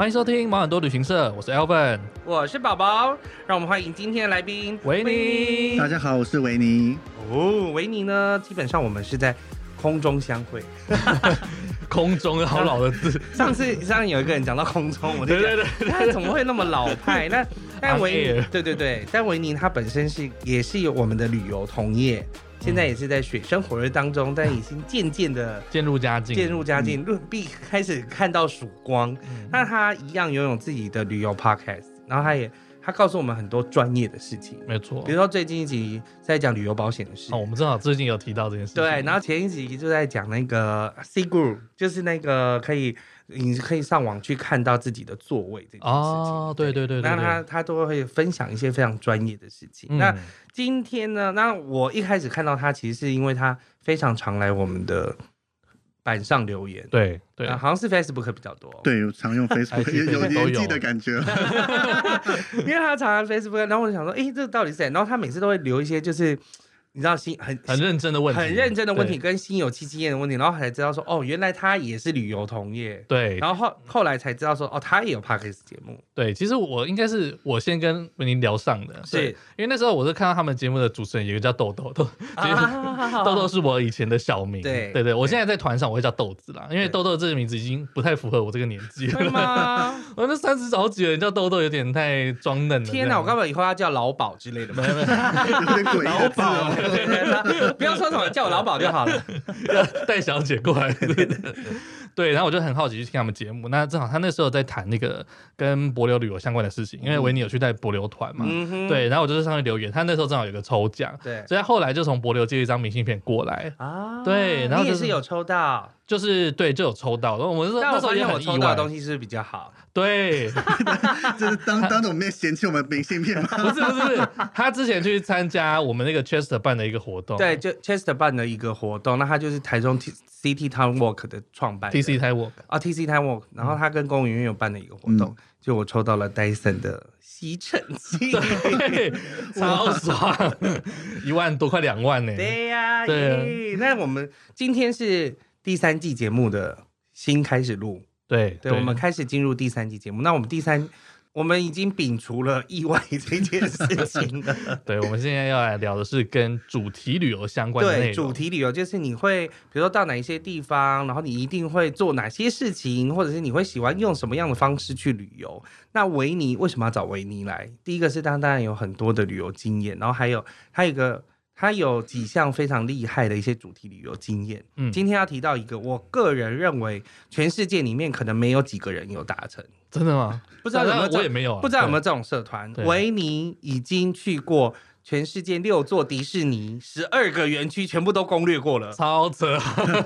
欢迎收听毛很多旅行社，我是 Alvin，我是宝宝，让我们欢迎今天的来宾维尼。大家好，我是维尼。哦，维尼呢？基本上我们是在空中相会。空中好老的字。上次上次有一个人讲到空中，我就觉得他怎么会那么老派？那但维尼，对对对，但维尼他本身是也是有我们的旅游同业。现在也是在水深火热当中，但已经渐渐的渐入佳境，渐入佳境，论必开始看到曙光。那他一样拥有自己的旅游 podcast，然后他也他告诉我们很多专业的事情，没错。比如说最近一集在讲旅游保险的事，哦，我们正好最近有提到这件事情。对，然后前一集就在讲那个 C Group，就是那个可以。你可以上网去看到自己的座位这件事情。哦，对对对，对，那他他都会分享一些非常专业的事情。嗯、那今天呢？那我一开始看到他，其实是因为他非常常来我们的板上留言。对对、啊，好像是 Facebook 比较多。对，我常用 Facebook，有有年纪的感觉。因为他常常 Facebook，然后我就想说，哎、欸，这个到底是谁？然后他每次都会留一些就是。你知道新很很认真的问题，很认真的问题跟心有戚戚焉的问题，然后才知道说哦，原来他也是旅游同业。对，然后后后来才知道说哦，他也有 Podcast 节目。对，其实我应该是我先跟维尼聊上的，是因为那时候我是看到他们节目的主持人有一个叫豆豆豆，豆豆是我以前的小名。对对对，我现在在团上我会叫豆子啦，因为豆豆这个名字已经不太符合我这个年纪了。吗？我那三十好几了，你叫豆豆有点太装嫩了。天哪，我刚刚以后要叫老鸨之类的，没有没不要说什么叫我老鸨就好了，带小姐过来。对，然后我就很好奇去听他们节目。那正好他那时候在谈那个跟柏流旅游相关的事情，因为维尼有去带柏流团嘛。嗯、对，然后我就在上面留言。他那时候正好有个抽奖，对，所以他后来就从柏流借一张明信片过来。啊，对，然后、就是、你也是有抽到，就是对，就有抽到。然后我们说那时候也很意外，我抽到的东西是是比较好？对 就是当当着我们面嫌弃我们明信片吗？不是不是不是，他之前去参加我们那个 Chester 办的一个活动，对，就 Chester 办的一个活动，那他就是台中 City Town Walk 的创办，TC Time Walk 啊，T C Time Walk，然后他跟公务员有办的一个活动，嗯、就我抽到了 Dyson 的吸尘器，对，超爽，一万多快两万呢。对呀、啊，对，那我们今天是第三季节目的新开始录。对，对，对，我们开始进入第三季节目。那我们第三，我们已经摒除了意外这件事情了。对，我们现在要来聊的是跟主题旅游相关的内容。对，主题旅游就是你会，比如说到哪一些地方，然后你一定会做哪些事情，或者是你会喜欢用什么样的方式去旅游。那维尼为什么要找维尼来？第一个是他当然有很多的旅游经验，然后还有还有一个。他有几项非常厉害的一些主题旅游经验。嗯，今天要提到一个，我个人认为全世界里面可能没有几个人有达成。真的吗？不知道有没有？我也没有啊。不知道有没有这种社团？维尼已经去过全世界六座迪士尼，十二个园区全部都攻略过了，超扯！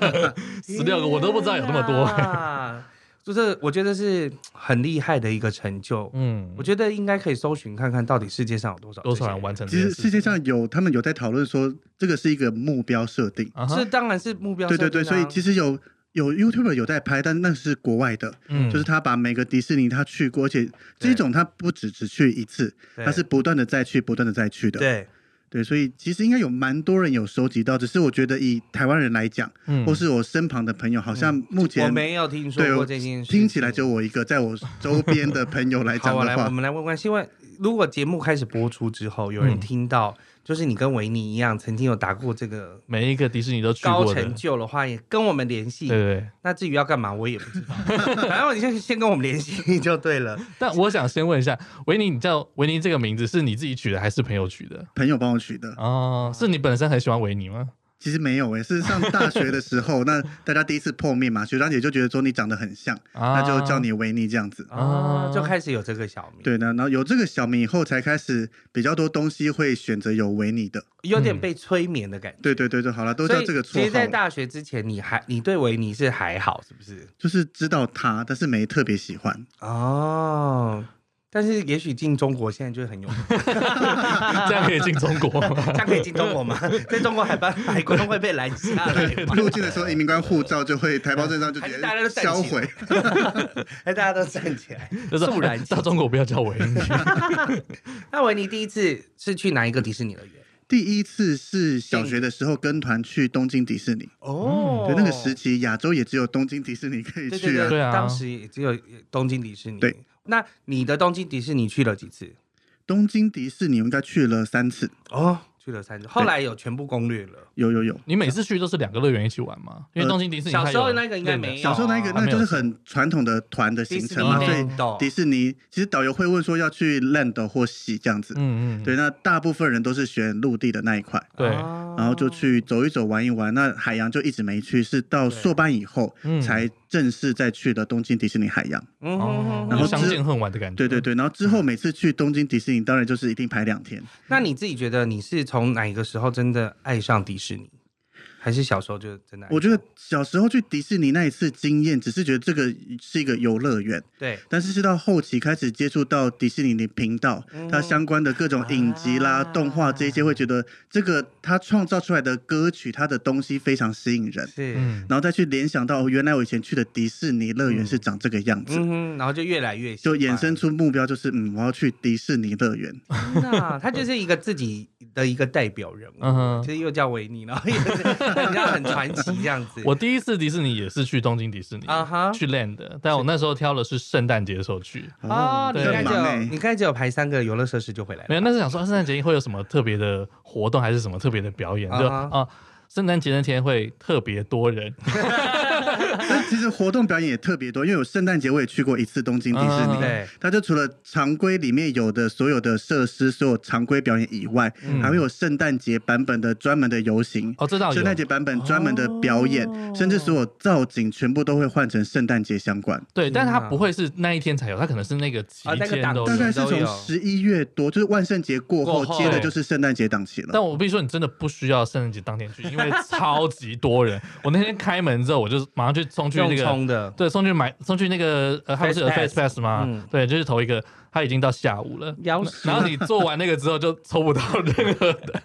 十六个我都不知道有那么多。就是我觉得是很厉害的一个成就，嗯，我觉得应该可以搜寻看看到底世界上有多少多少人完成。其实世界上有他们有在讨论说，这个是一个目标设定，这当然是目标设定。对对对，所以其实有有 YouTuber 有在拍，但那是国外的，嗯，就是他把每个迪士尼他去过，而且这种他不只只去一次，他是不断的再去，不断的再去的，对。对，所以其实应该有蛮多人有收集到，只是我觉得以台湾人来讲，嗯，或是我身旁的朋友，好像目前、嗯、我没有听说过这件事，听起来就我一个，在我周边的朋友来 讲的话，好，我来，我们来问问，希望如果节目开始播出之后，有人听到。嗯就是你跟维尼一样，曾经有打过这个每一个迪士尼都去过高成就的话，也跟我们联系。对，对对。那至于要干嘛，我也不知道。反正你先先跟我们联系就对了。但我想先问一下，维尼，你叫维尼这个名字是你自己取的，还是朋友取的？朋友帮我取的。哦，是你本身很喜欢维尼吗？其实没有诶，是上大学的时候，那大家第一次碰面嘛，学长姐就觉得说你长得很像，啊、那就叫你维尼这样子啊，就开始有这个小名。对呢，然后有这个小名以后，才开始比较多东西会选择有维尼的，有点被催眠的感觉。对对对对，好了，都叫这个绰号。其实，在大学之前，你还你对维尼是还好，是不是？就是知道他，但是没特别喜欢哦。但是也许进中国现在就很有名，这样可以进中国吗？这样可以进中国吗？在中国海关海关会被拦下来。入境的时候，移民官护照就会台胞证上就直接销毁。哎，大家都站起来，肃然到中国不要叫维尼。那维尼第一次是去哪一个迪士尼乐园？第一次是小学的时候跟团去东京迪士尼哦，对，那个时期亚洲也只有东京迪士尼可以去啊，对啊，当时也只有东京迪士尼。对，那你的东京迪士尼去了几次？东京迪士尼应该去了三次哦。去了三次，后来有全部攻略了。有有有，你每次去都是两个乐园一起玩吗？因为东京迪士尼小时候那个应该没有，小时候那个那就是很传统的团的行程嘛，所以迪士尼其实导游会问说要去 land 或 sea 这样子。嗯嗯，对，那大部分人都是选陆地的那一块，对，然后就去走一走玩一玩。那海洋就一直没去，是到硕班以后才正式再去的东京迪士尼海洋。哦，然后相见恨晚的感觉。对对对，然后之后每次去东京迪士尼，当然就是一定排两天。那你自己觉得你是从从哪个时候真的爱上迪士尼？还是小时候就真的？我觉得小时候去迪士尼那一次经验，只是觉得这个是一个游乐园。对。但是是到后期开始接触到迪士尼的频道，嗯、它相关的各种影集啦、啊、动画这些，会觉得这个它创造出来的歌曲，它的东西非常吸引人。是。然后再去联想到，原来我以前去的迪士尼乐园是长这个样子。嗯。然后就越来越就衍生出目标，就是嗯，我要去迪士尼乐园。那他就是一个自己的一个代表人物，嗯、其实又叫维尼，然后也家很传。这样子，我第一次迪士尼也是去东京迪士尼啊哈，去 Land，但我那时候挑的是圣诞节的时候去啊。你刚才就你刚才只有排三个游乐设施就回来了，没有？那是想说圣诞节会有什么特别的活动，还是什么特别的表演？就啊，圣诞节那天会特别多人。但其实活动表演也特别多，因为有圣诞节我也去过一次东京迪士尼。对，它就除了常规里面有的所有的设施，所有常规表演以外，还会有圣诞节版本的专门的游行。哦，这倒有。圣诞节版本专门的表演，甚至所有造景全部都会换成圣诞节相关。对，但它不会是那一天才有，它可能是那个期间都。大概是从十一月多，就是万圣节过后接的就是圣诞节档期了。但我必须说，你真的不需要圣诞节当天去，因为超级多人。我那天开门之后，我就马上去冲去那个。冲的，对，送去买，送去那个呃，他不是有 Face Pass 吗？嗯、对，就是头一个。他已经到下午了，然后你做完那个之后就抽不到任何的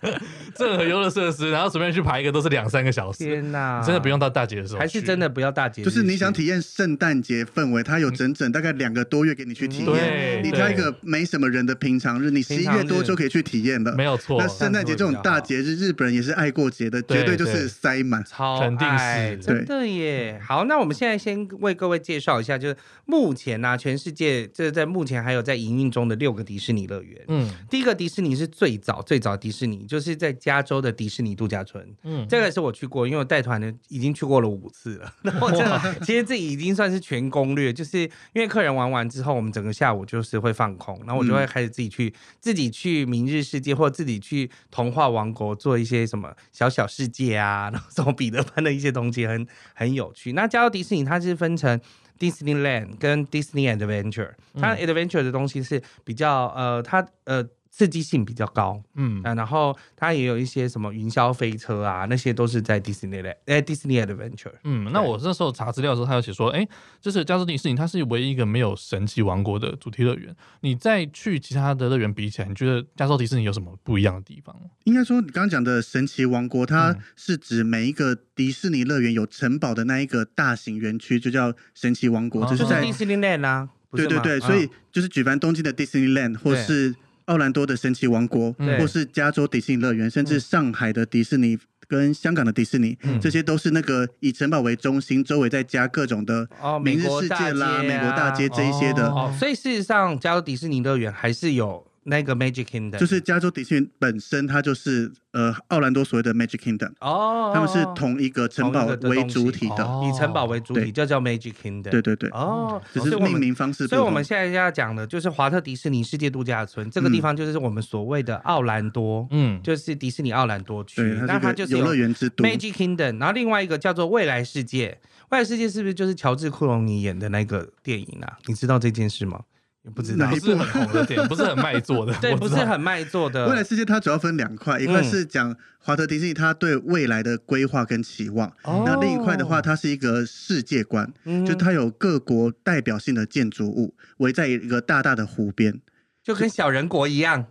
任何游乐设施，然后随便去排一个都是两三个小时。天哪，真的不用到大节的时候，还是真的不要大节。就是你想体验圣诞节氛围，它有整整大概两个多月给你去体验。你挑一个没什么人的平常日，你十一月多就可以去体验了。没有错。那圣诞节这种大节日，日本人也是爱过节的，绝对就是塞满，超肯定是真的耶。好，那我们现在先为各位介绍一下，就是目前呢，全世界这在目前还有在营运中的六个。迪士尼乐园，嗯，第一个迪士尼是最早最早迪士尼，就是在加州的迪士尼度假村，嗯，这个是我去过，因为我带团的已经去过了五次了。然后真的，其实这已经算是全攻略，就是因为客人玩完之后，我们整个下午就是会放空，然后我就会开始自己去、嗯、自己去明日世界，或者自己去童话王国做一些什么小小世界啊，然后什么彼得潘的一些东西，很很有趣。那加州迪士尼它是分成。Disneyland 跟 Disney Adventure，它 Adventure 的东西是比较呃，它呃。刺激性比较高，嗯啊，然后它也有一些什么云霄飞车啊，那些都是在迪士尼的，哎，迪士尼 Adventure。嗯，那我那时候查资料的时候，他有写说，哎，就是加州迪士尼，它是唯一一个没有神奇王国的主题乐园。你再去其他的乐园比起来，你觉得加州迪士尼有什么不一样的地方？应该说，你刚刚讲的神奇王国，它是指每一个迪士尼乐园有城堡的那一个大型园区，就叫神奇王国，就是在 Disneyland 啊。对对对，所以就是举凡东京的 Disneyland 或是。奥兰多的神奇王国，对或是加州迪士尼乐园，甚至上海的迪士尼跟香港的迪士尼，嗯、这些都是那个以城堡为中心，周围再加各种的明日世界啦、哦、美国大街、啊、这一些的。哦，所以事实上，加州迪士尼乐园还是有。那个 Magic Kingdom 就是加州迪士尼本身，它就是呃奥兰多所谓的 Magic Kingdom 哦，他们是同一个城堡为主体的，以城堡为主体就叫 Magic Kingdom。对对对，哦，只是命名方式。所以我们现在要讲的就是华特迪士尼世界度假村这个地方，就是我们所谓的奥兰多，嗯，就是迪士尼奥兰多区，那它就是游乐园之都。Magic Kingdom。然后另外一个叫做未来世界，未来世界是不是就是乔治克隆尼演的那个电影啊？你知道这件事吗？也不知道，不是很红的电影，不是很卖座的。对，不是很卖座的。未来世界它主要分两块，一块是讲华特迪士尼他对未来的规划跟期望，那、嗯、另一块的话，它是一个世界观，嗯、就它有各国代表性的建筑物围在一个大大的湖边，就跟小人国一样。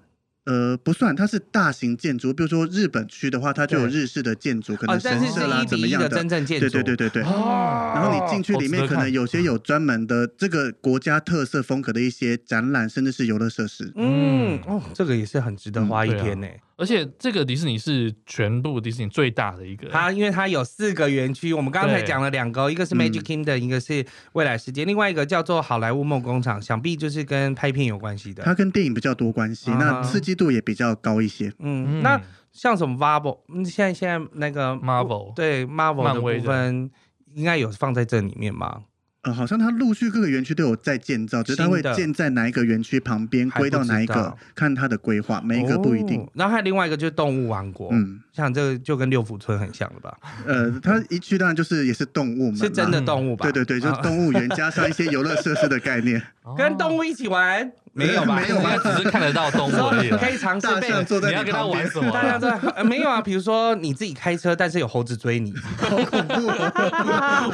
呃，不算，它是大型建筑，比如说日本区的话，它就有日式的建筑，可能神社啦怎么样的，真正建筑，对对对对对。然后你进去里面，可能有些有专门的这个国家特色风格的一些展览，甚至是游乐设施。嗯，哦，这个也是很值得花一天呢。而且这个迪士尼是全部迪士尼最大的一个，它因为它有四个园区，我们刚才讲了两个，一个是 Magic Kingdom，一个是未来世界，另外一个叫做好莱坞梦工厂，想必就是跟拍片有关系的。它跟电影比较多关系，那刺激度也比较高一些。嗯，那像什么 Marvel，现在现在那个 Marvel 对 Marvel 的部分，应该有放在这里面吗？呃，好像它陆续各个园区都有在建造，就是它会建在哪一个园区旁边，归到哪一个，看它的规划，每一个不一定。然后还有另外一个就是动物王国，嗯，像这个就跟六福村很像了吧？呃，它一去当然就是也是动物嘛，是真的动物吧？对对对，就是动物园加上一些游乐设施的概念，跟动物一起玩。没有吧？没有吧？只是看得到动物而已。可以尝试被坐在你要跟他玩什么？大家在没有啊？比如说你自己开车，但是有猴子追你，好恐怖！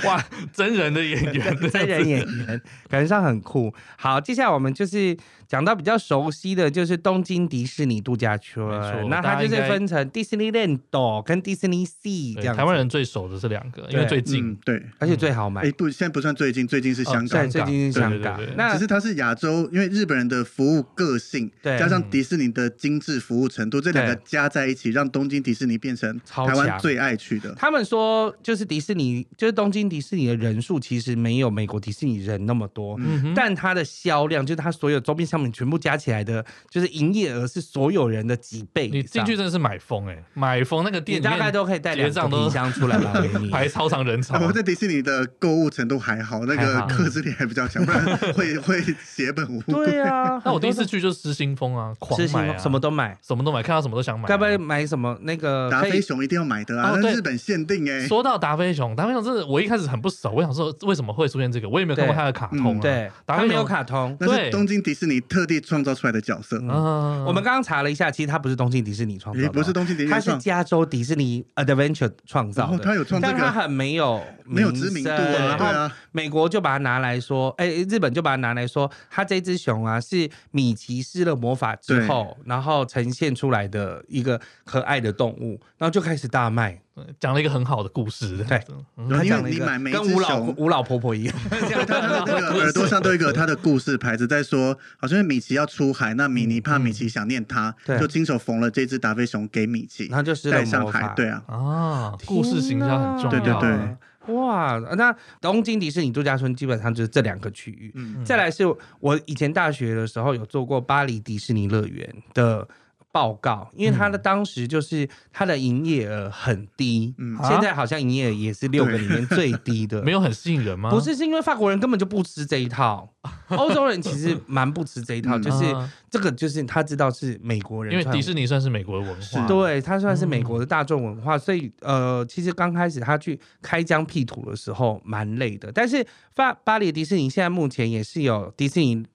哇，真人的演员，真人演员，感觉上很酷。好，接下来我们就是。讲到比较熟悉的就是东京迪士尼度假村，那它就是分成 Disneyland 跟 Disney Sea 这样。台湾人最熟的是两个，因为最近，对，而且最好买。哎，不，现在不算最近，最近是香港，最近是香港。那只是它是亚洲，因为日本人的服务个性，加上迪士尼的精致服务程度，这两个加在一起，让东京迪士尼变成台湾最爱去的。他们说，就是迪士尼，就是东京迪士尼的人数其实没有美国迪士尼人那么多，但它的销量，就是它所有周边商品全部加起来的，就是营业额是所有人的几倍。你进去真的是买疯哎、欸，买疯那个店大概都可以带两个冰箱出来 吧？排超长人潮。我在迪士尼的购物程度还好，那个克制力还比较强，不然会会血本无归。对啊，那我第一次去就是失心疯啊，狂买啊，什么都买，什么都买，看到什么都想买。该不会买什么那个达菲熊一定要买的啊？那日本限定哎。说到达菲熊，达菲熊真的我一开始很不熟，我想说为什么会出现这个，我也没有看过它的卡通啊。对，它没有卡通，那是东京迪士尼特地创造出来的角色。嗯，我们刚刚查了一下，其实它不是东京迪士尼创造的，也不是东京迪士尼，它是加州迪士尼 Adventure 创造的。它有创造，但它很没有没有知名度啊。对啊，美国就把它拿来说，哎，日本就把它拿来说，它这只熊啊是米奇施了魔法之后，然后呈现出来的一个可爱的动物，然后就开始大卖。讲了一个很好的故事，对，他讲了一个跟吴老吴老婆婆一样，他的那个耳朵上都有一个他的故事牌子，在说，好像米奇要出海，那米妮怕米奇想念他，就亲手缝了这只达菲熊给米奇，他就是带上海，对啊，啊，故事形象很重要，对对对，哇，那东京迪士尼度假村基本上就是这两个区域，再来是我以前大学的时候有做过巴黎迪士尼乐园的。报告，因为他的当时就是他的营业额很低，嗯，现在好像营业额也是六个里面最低的，没有很吸引人吗？不是，是因为法国人根本就不吃这一套，欧洲人其实蛮不吃这一套，就是这个就是他知道是美国人，因为迪士尼算是美国的文化，对，他算是美国的大众文化，所以呃，其实刚开始他去开疆辟土的时候蛮累的，但是法巴黎迪士尼现在目前也是有迪士尼。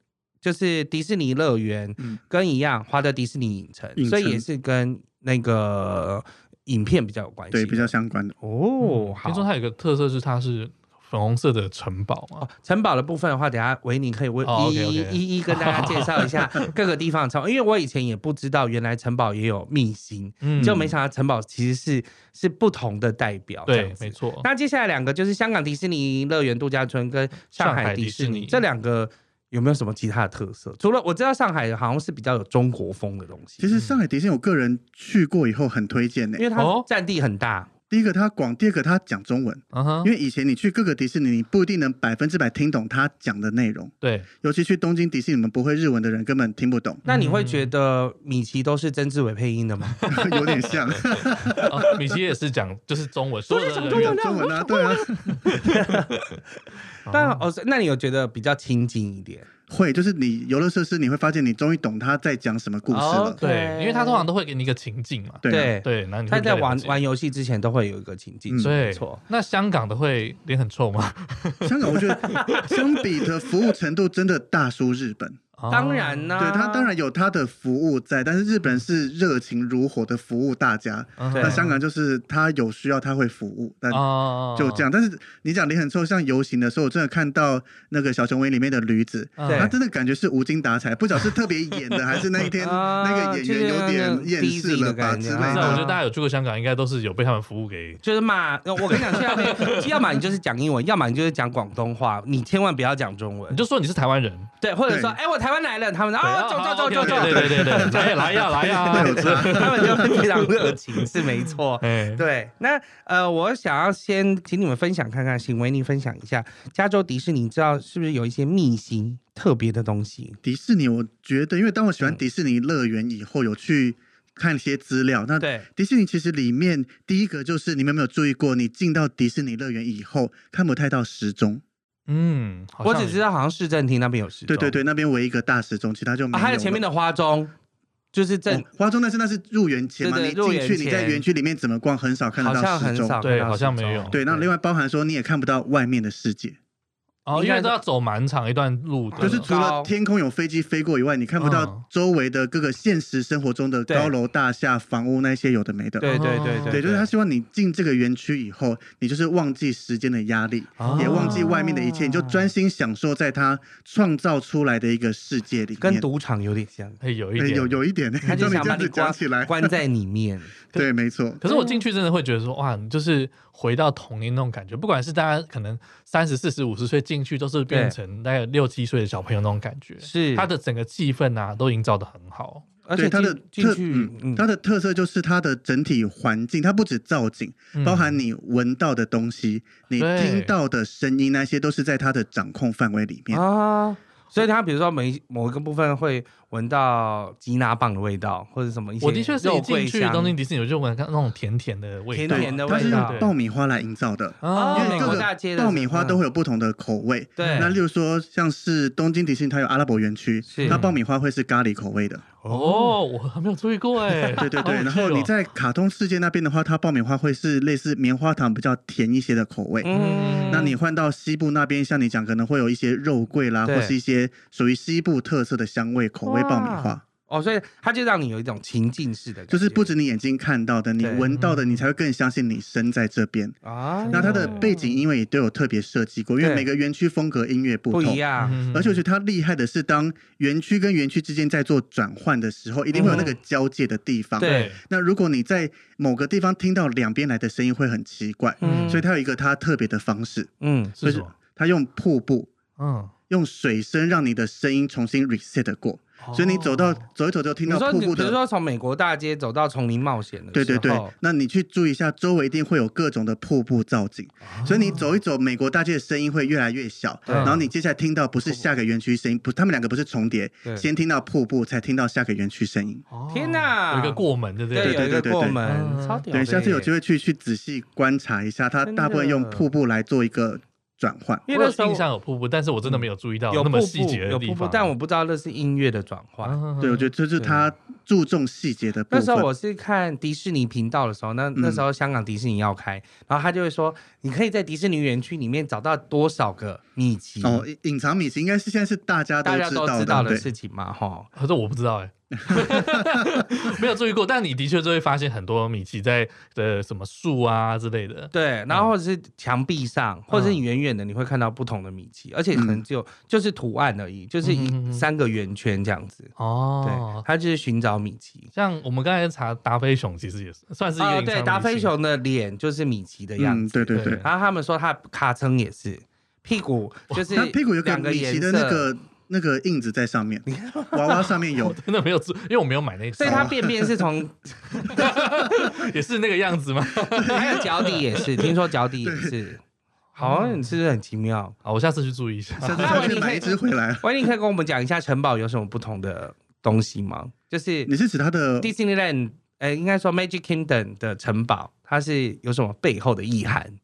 就是迪士尼乐园跟一样，华德迪士尼影城，所以也是跟那个影片比较有关系，对，比较相关的哦。好，听说它有个特色是它是粉红色的城堡嘛。城堡的部分的话，等下维尼可以为一一一一跟大家介绍一下 各个地方的城堡，因为我以前也不知道原来城堡也有秘辛，就没想到城堡其实是是不同的代表。对，没错。那接下来两个就是香港迪士尼乐园度假村跟上海迪士尼这两个。有没有什么其他的特色？除了我知道上海好像是比较有中国风的东西。其实上海迪士尼我个人去过以后很推荐呢，因为它占地很大。第一个它广，第二个它讲中文。Uh huh. 因为以前你去各个迪士尼，你不一定能百分之百听懂他讲的内容。对，尤其去东京迪士尼，你们不会日文的人根本听不懂。那你会觉得米奇都是曾志伟配音的吗？有点像。哦，米奇也是讲就是中文，所有的人讲中文啊，对啊。但哦，那你有觉得比较亲近一点？会，就是你游乐设施，你会发现你终于懂他在讲什么故事了。对，因为他通常都会给你一个情境嘛。对对，那他在玩玩游戏之前都会有一个情境。没错。那香港的会脸很臭吗？香港我觉得相比的服务程度真的大输日本。当然呢，对他当然有他的服务在，但是日本是热情如火的服务大家。那香港就是他有需要他会服务，但就这样。但是你讲脸很臭，像游行的时候，我真的看到那个小熊维里面的驴子，他真的感觉是无精打采，不晓得是特别演的，还是那一天 那个演员有点厌世了吧之类的。我觉得大家有去过香港，应该都是有被他们服务给。就是嘛，我跟你讲，现在要么你就是讲英文，要么你就是讲广东话，你千万不要讲中文，你就说你是台湾人，对，或者说哎我台。台湾来了，他们啊，走走走走走，对对对对，来 来呀来呀，他们就非常热情，是没错。对，那呃，我想要先请你们分享看看，请维尼分享一下加州迪士尼，知道是不是有一些秘辛特别的东西？迪士尼，我觉得，因为当我喜欢迪士尼乐园以后，有去。看一些资料，那对迪士尼其实里面第一个就是你们有没有注意过，你进到迪士尼乐园以后看不太到时钟。嗯，我只知道好像市政厅那边有时钟。对对对，那边唯一一个大时钟，其他就没有。还有前面的花钟，就是在、哦、花钟，但是那是入园前嘛，对对对，你进去你在园区里面怎么逛，很少看得到时钟。对，好像没有。对，那另外包含说你也看不到外面的世界。哦，因为都要走蛮长一段路的，就是除了天空有飞机飞过以外，你看不到周围的各个现实生活中的高楼大厦、房屋那些有的没的。对对对对，对，就是他希望你进这个园区以后，你就是忘记时间的压力，也忘记外面的一切，你就专心享受在他创造出来的一个世界里面。跟赌场有点像，有一点，有有一点，他就 想把你关起来，关在里面。对，没错。可是我进去真的会觉得说，哇，就是回到童年那种感觉，不管是大家可能三十四十五十岁进去，都是变成大概六七岁的小朋友那种感觉。是，它的整个气氛啊，都营造的很好。而且它的特，嗯，它的特色就是它的整体环境，它不止造景，包含你闻到的东西，你听到的声音，那些都是在它的掌控范围里面啊。所以它比如说每某一个部分会。闻到吉拿棒的味道，或者什么一些。我的确是一进去东京迪士尼，我就闻到那种甜甜的味道，甜甜的味道。它是爆米花来营造的，哦因为各个爆米花都会有不同的口味。对，那例如说像是东京迪士尼，它有阿拉伯园区，它爆米花会是咖喱口味的。哦，我还没有注意过哎。对对对，然后你在卡通世界那边的话，它爆米花会是类似棉花糖比较甜一些的口味。嗯，那你换到西部那边，像你讲，可能会有一些肉桂啦，或是一些属于西部特色的香味口味爆米花。哦，所以它就让你有一种情境式的感觉，就是不止你眼睛看到的，你闻到的，你才会更相信你身在这边啊。那它的背景音乐也都有特别设计过，因为每个园区风格音乐不同，不一样。而且我觉得它厉害的是，当园区跟园区之间在做转换的时候，一定会有那个交界的地方。对。那如果你在某个地方听到两边来的声音，会很奇怪。嗯。所以它有一个它特别的方式。嗯。就是它用瀑布，嗯，用水声让你的声音重新 reset 过。所以你走到走一走就听到瀑布的，比如说从美国大街走到丛林冒险的，对对对。那你去注意一下，周围一定会有各种的瀑布造景。所以你走一走，美国大街的声音会越来越小。然后你接下来听到不是下个园区声音，不，他们两个不是重叠，先听到瀑布，才听到下个园区声音。天哪，有一个过门，对不对对对对对，过门，超屌。对，下次有机会去去仔细观察一下，它大部分用瀑布来做一个。转换，因为那印象有瀑布，但是我真的没有注意到有那么细节的地方。有瀑布，但我不知道那是音乐的转换。啊、对，我觉得这是他注重细节的部分。那时候我是看迪士尼频道的时候，那那时候香港迪士尼要开，嗯、然后他就会说，你可以在迪士尼园区里面找到多少个米奇。哦，隐藏米奇应该是现在是大家都知道，大家都知道的事情嘛，哈对。可是我不知道哎、欸。没有注意过，但你的确就会发现很多米奇在的什么树啊之类的。对，然后或者是墙壁上，嗯、或者是你远远的你会看到不同的米奇，而且可能就、嗯、就是图案而已，就是一三个圆圈这样子。哦，对，他就是寻找米奇。像我们刚才查达菲熊，其实也是算是一个、哦。对，达菲熊的脸就是米奇的样子。嗯、对对对。然后他们说他卡称也是屁股，就是屁股有两个米奇的那个。那个印子在上面，娃娃上面有，真的没有做，因为我没有买那个。所以它便便是从，也是那个样子吗？还有脚底也是，听说脚底也是。好，你是不是很奇妙？好，我下次去注意一下。下次去买一只回来。维尼可以跟我们讲一下城堡有什么不同的东西吗？就是你是指它的 Disneyland，呃，应该说 Magic Kingdom 的城堡，它是有什么背后的意涵？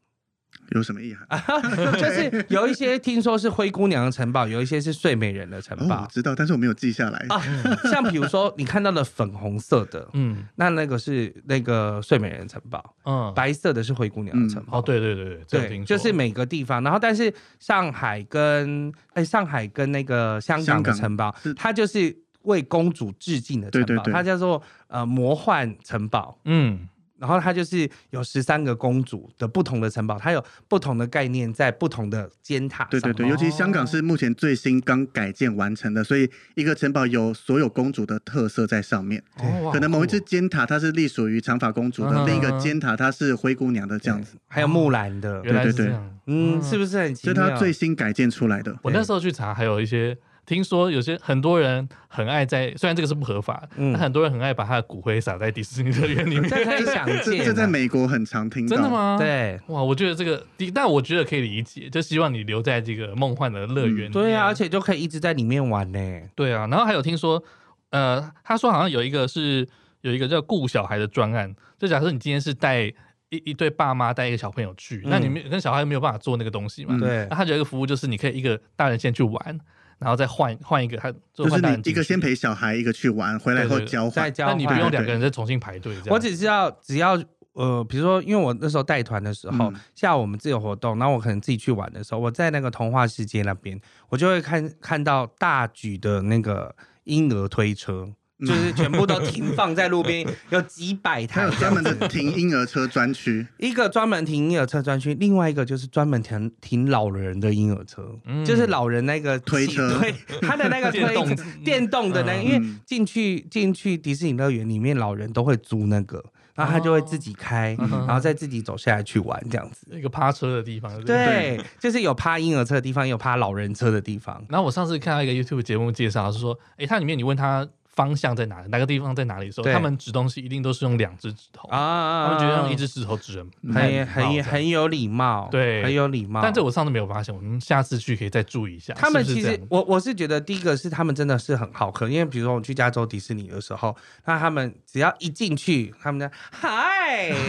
有什么意涵？就是有一些听说是灰姑娘的城堡，有一些是睡美人的城堡。我知道，但是我没有记下来。啊，像比如说你看到的粉红色的，嗯，那那个是那个睡美人城堡，嗯，白色的是灰姑娘的城堡。哦，对对对对，对，就是每个地方。然后，但是上海跟哎，上海跟那个香港的城堡，它就是为公主致敬的城堡，它叫做呃魔幻城堡。嗯。然后它就是有十三个公主的不同的城堡，它有不同的概念在不同的尖塔上。对对对，尤其香港是目前最新刚改建完成的，所以一个城堡有所有公主的特色在上面。哦，可能某一只尖塔它是隶属于长发公主的，嗯、另一个尖塔它是灰姑娘的这样子，还有木兰的。对对对，嗯，是不是很奇妙？是它最新改建出来的。我那时候去查，还有一些。听说有些很多人很爱在，虽然这个是不合法，嗯，很多人很爱把他的骨灰撒在迪士尼乐园里面，这可以想见。这在美国很常听到，真的吗？对，哇，我觉得这个，但我觉得可以理解，就希望你留在这个梦幻的乐园、嗯。对啊，而且就可以一直在里面玩呢。对啊，然后还有听说，呃，他说好像有一个是有一个叫顾小孩的专案，就假设你今天是带。一一对爸妈带一个小朋友去，嗯、那你们跟小孩没有办法做那个东西嘛？对，那他有一个服务，就是你可以一个大人先去玩，然后再换换一个他，就是你一个先陪小孩，一个去玩，回来后交换，那你不用两个人再重新排队这样。我只知道只要呃，比如说，因为我那时候带团的时候，嗯、下午我们自由活动，然后我可能自己去玩的时候，我在那个童话世界那边，我就会看看到大举的那个婴儿推车。就是全部都停放在路边，有几百台。还有专门的停婴儿车专区，一个专门停婴儿车专区，另外一个就是专门停停老人的婴儿车，嗯、就是老人那个推车，推他的那个推电动，电动的那个，嗯、因为进去进去迪士尼乐园里面，老人都会租那个，然后他就会自己开，哦、然后再自己走下来去玩这样子。一个趴车的地方，对，对，就是有趴婴儿车的地方，也有趴老人车的地方。然后我上次看到一个 YouTube 节目介绍，是说，哎、欸，它里面你问他。方向在哪里？哪个地方在哪里的时候，他们指东西一定都是用两只指头啊！他们觉得用一只指头指人很很很有礼貌，对，很有礼貌。但这我上次没有发现，我们下次去可以再注意一下。他们其实，我我是觉得第一个是他们真的是很好客，因为比如说我去加州迪士尼的时候，那他们只要一进去，他们就嗨，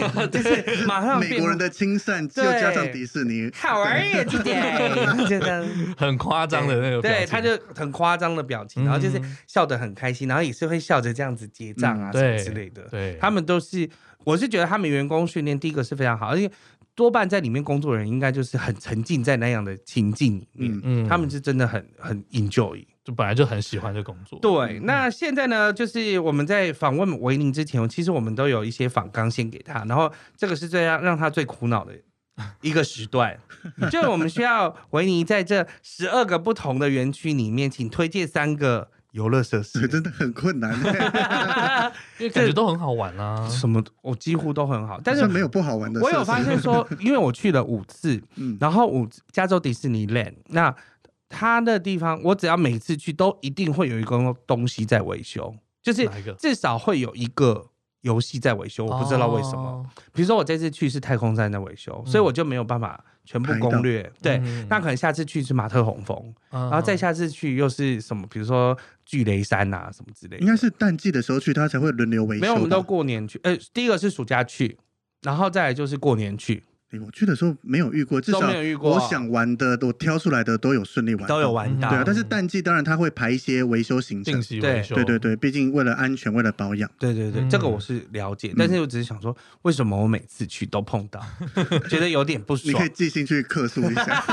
就是马上美国人的亲善，又加上迪士尼，How are you today？觉得很夸张的那个，对，他就很夸张的表情，然后就是笑得很开心，然后。也是会笑着这样子结账啊，什么之类的。对，他们都是，我是觉得他们员工训练第一个是非常好，而且多半在里面工作的人应该就是很沉浸在那样的情境里面。嗯，他们是真的很很 enjoy，就本来就很喜欢这工作。对，那现在呢，就是我们在访问维尼之前，其实我们都有一些访纲先给他，然后这个是最让让他最苦恼的一个时段，就我们需要维尼在这十二个不同的园区里面，请推荐三个。游乐设施真的很困难，因为感觉都很好玩啊。什么我几乎都很好，但是没有不好玩的。我有发现说，因为我去了五次，然后五加州迪士尼 land，那他的地方，我只要每次去都一定会有一个东西在维修，就是至少会有一个游戏在维修，我不知道为什么。比如说我这次去是太空站在维修，所以我就没有办法。全部攻略，对，嗯、那可能下次去是马特洪峰，嗯、然后再下次去又是什么？比如说巨雷山啊，什么之类的。应该是淡季的时候去，他才会轮流维修。没有，我们都过年去。呃，第一个是暑假去，然后再来就是过年去。我去的时候没有遇过，至少我想玩的，我挑出来的都有顺利玩，都有玩到。对啊，但是淡季当然他会排一些维修行程，对对对对，毕竟为了安全，为了保养。对对对，这个我是了解，但是我只是想说，为什么我每次去都碰到，觉得有点不爽。你可以寄信去客诉一下。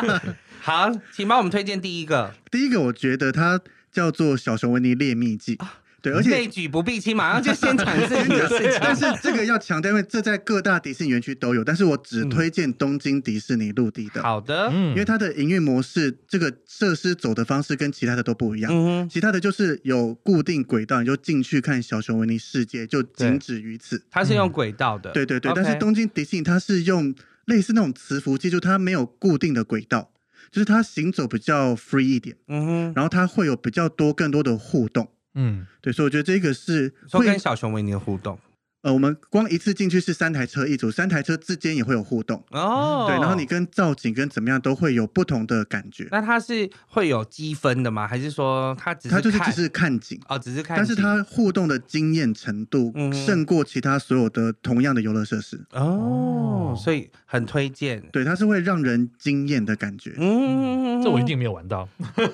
好，请帮我们推荐第一个。第一个我觉得它叫做《小熊维尼猎秘记》。对，而且内举不避亲，马上就先尝试你的事情。但是这个要强调，因为这在各大迪士尼园区都有，但是我只推荐东京迪士尼陆地的。好的，因为它的营运模式，这个设施走的方式跟其他的都不一样。嗯，其他的就是有固定轨道，你就进去看小熊维尼世界，就仅止于此。它是用轨道的，对对对。但是东京迪士尼它是用类似那种磁浮技术它没有固定的轨道，就是它行走比较 free 一点。嗯哼，然后它会有比较多更多的互动。嗯，对，所以我觉得这个是会跟小熊维尼的互动。呃，我们光一次进去是三台车一组，三台车之间也会有互动哦。对，然后你跟造景跟怎么样都会有不同的感觉。那它是会有积分的吗？还是说它只是它就是只是看景哦，只是看景，但是它互动的经验程度胜过其他所有的同样的游乐设施哦，所以很推荐。对，它是会让人惊艳的感觉。嗯，这我一定没有玩到。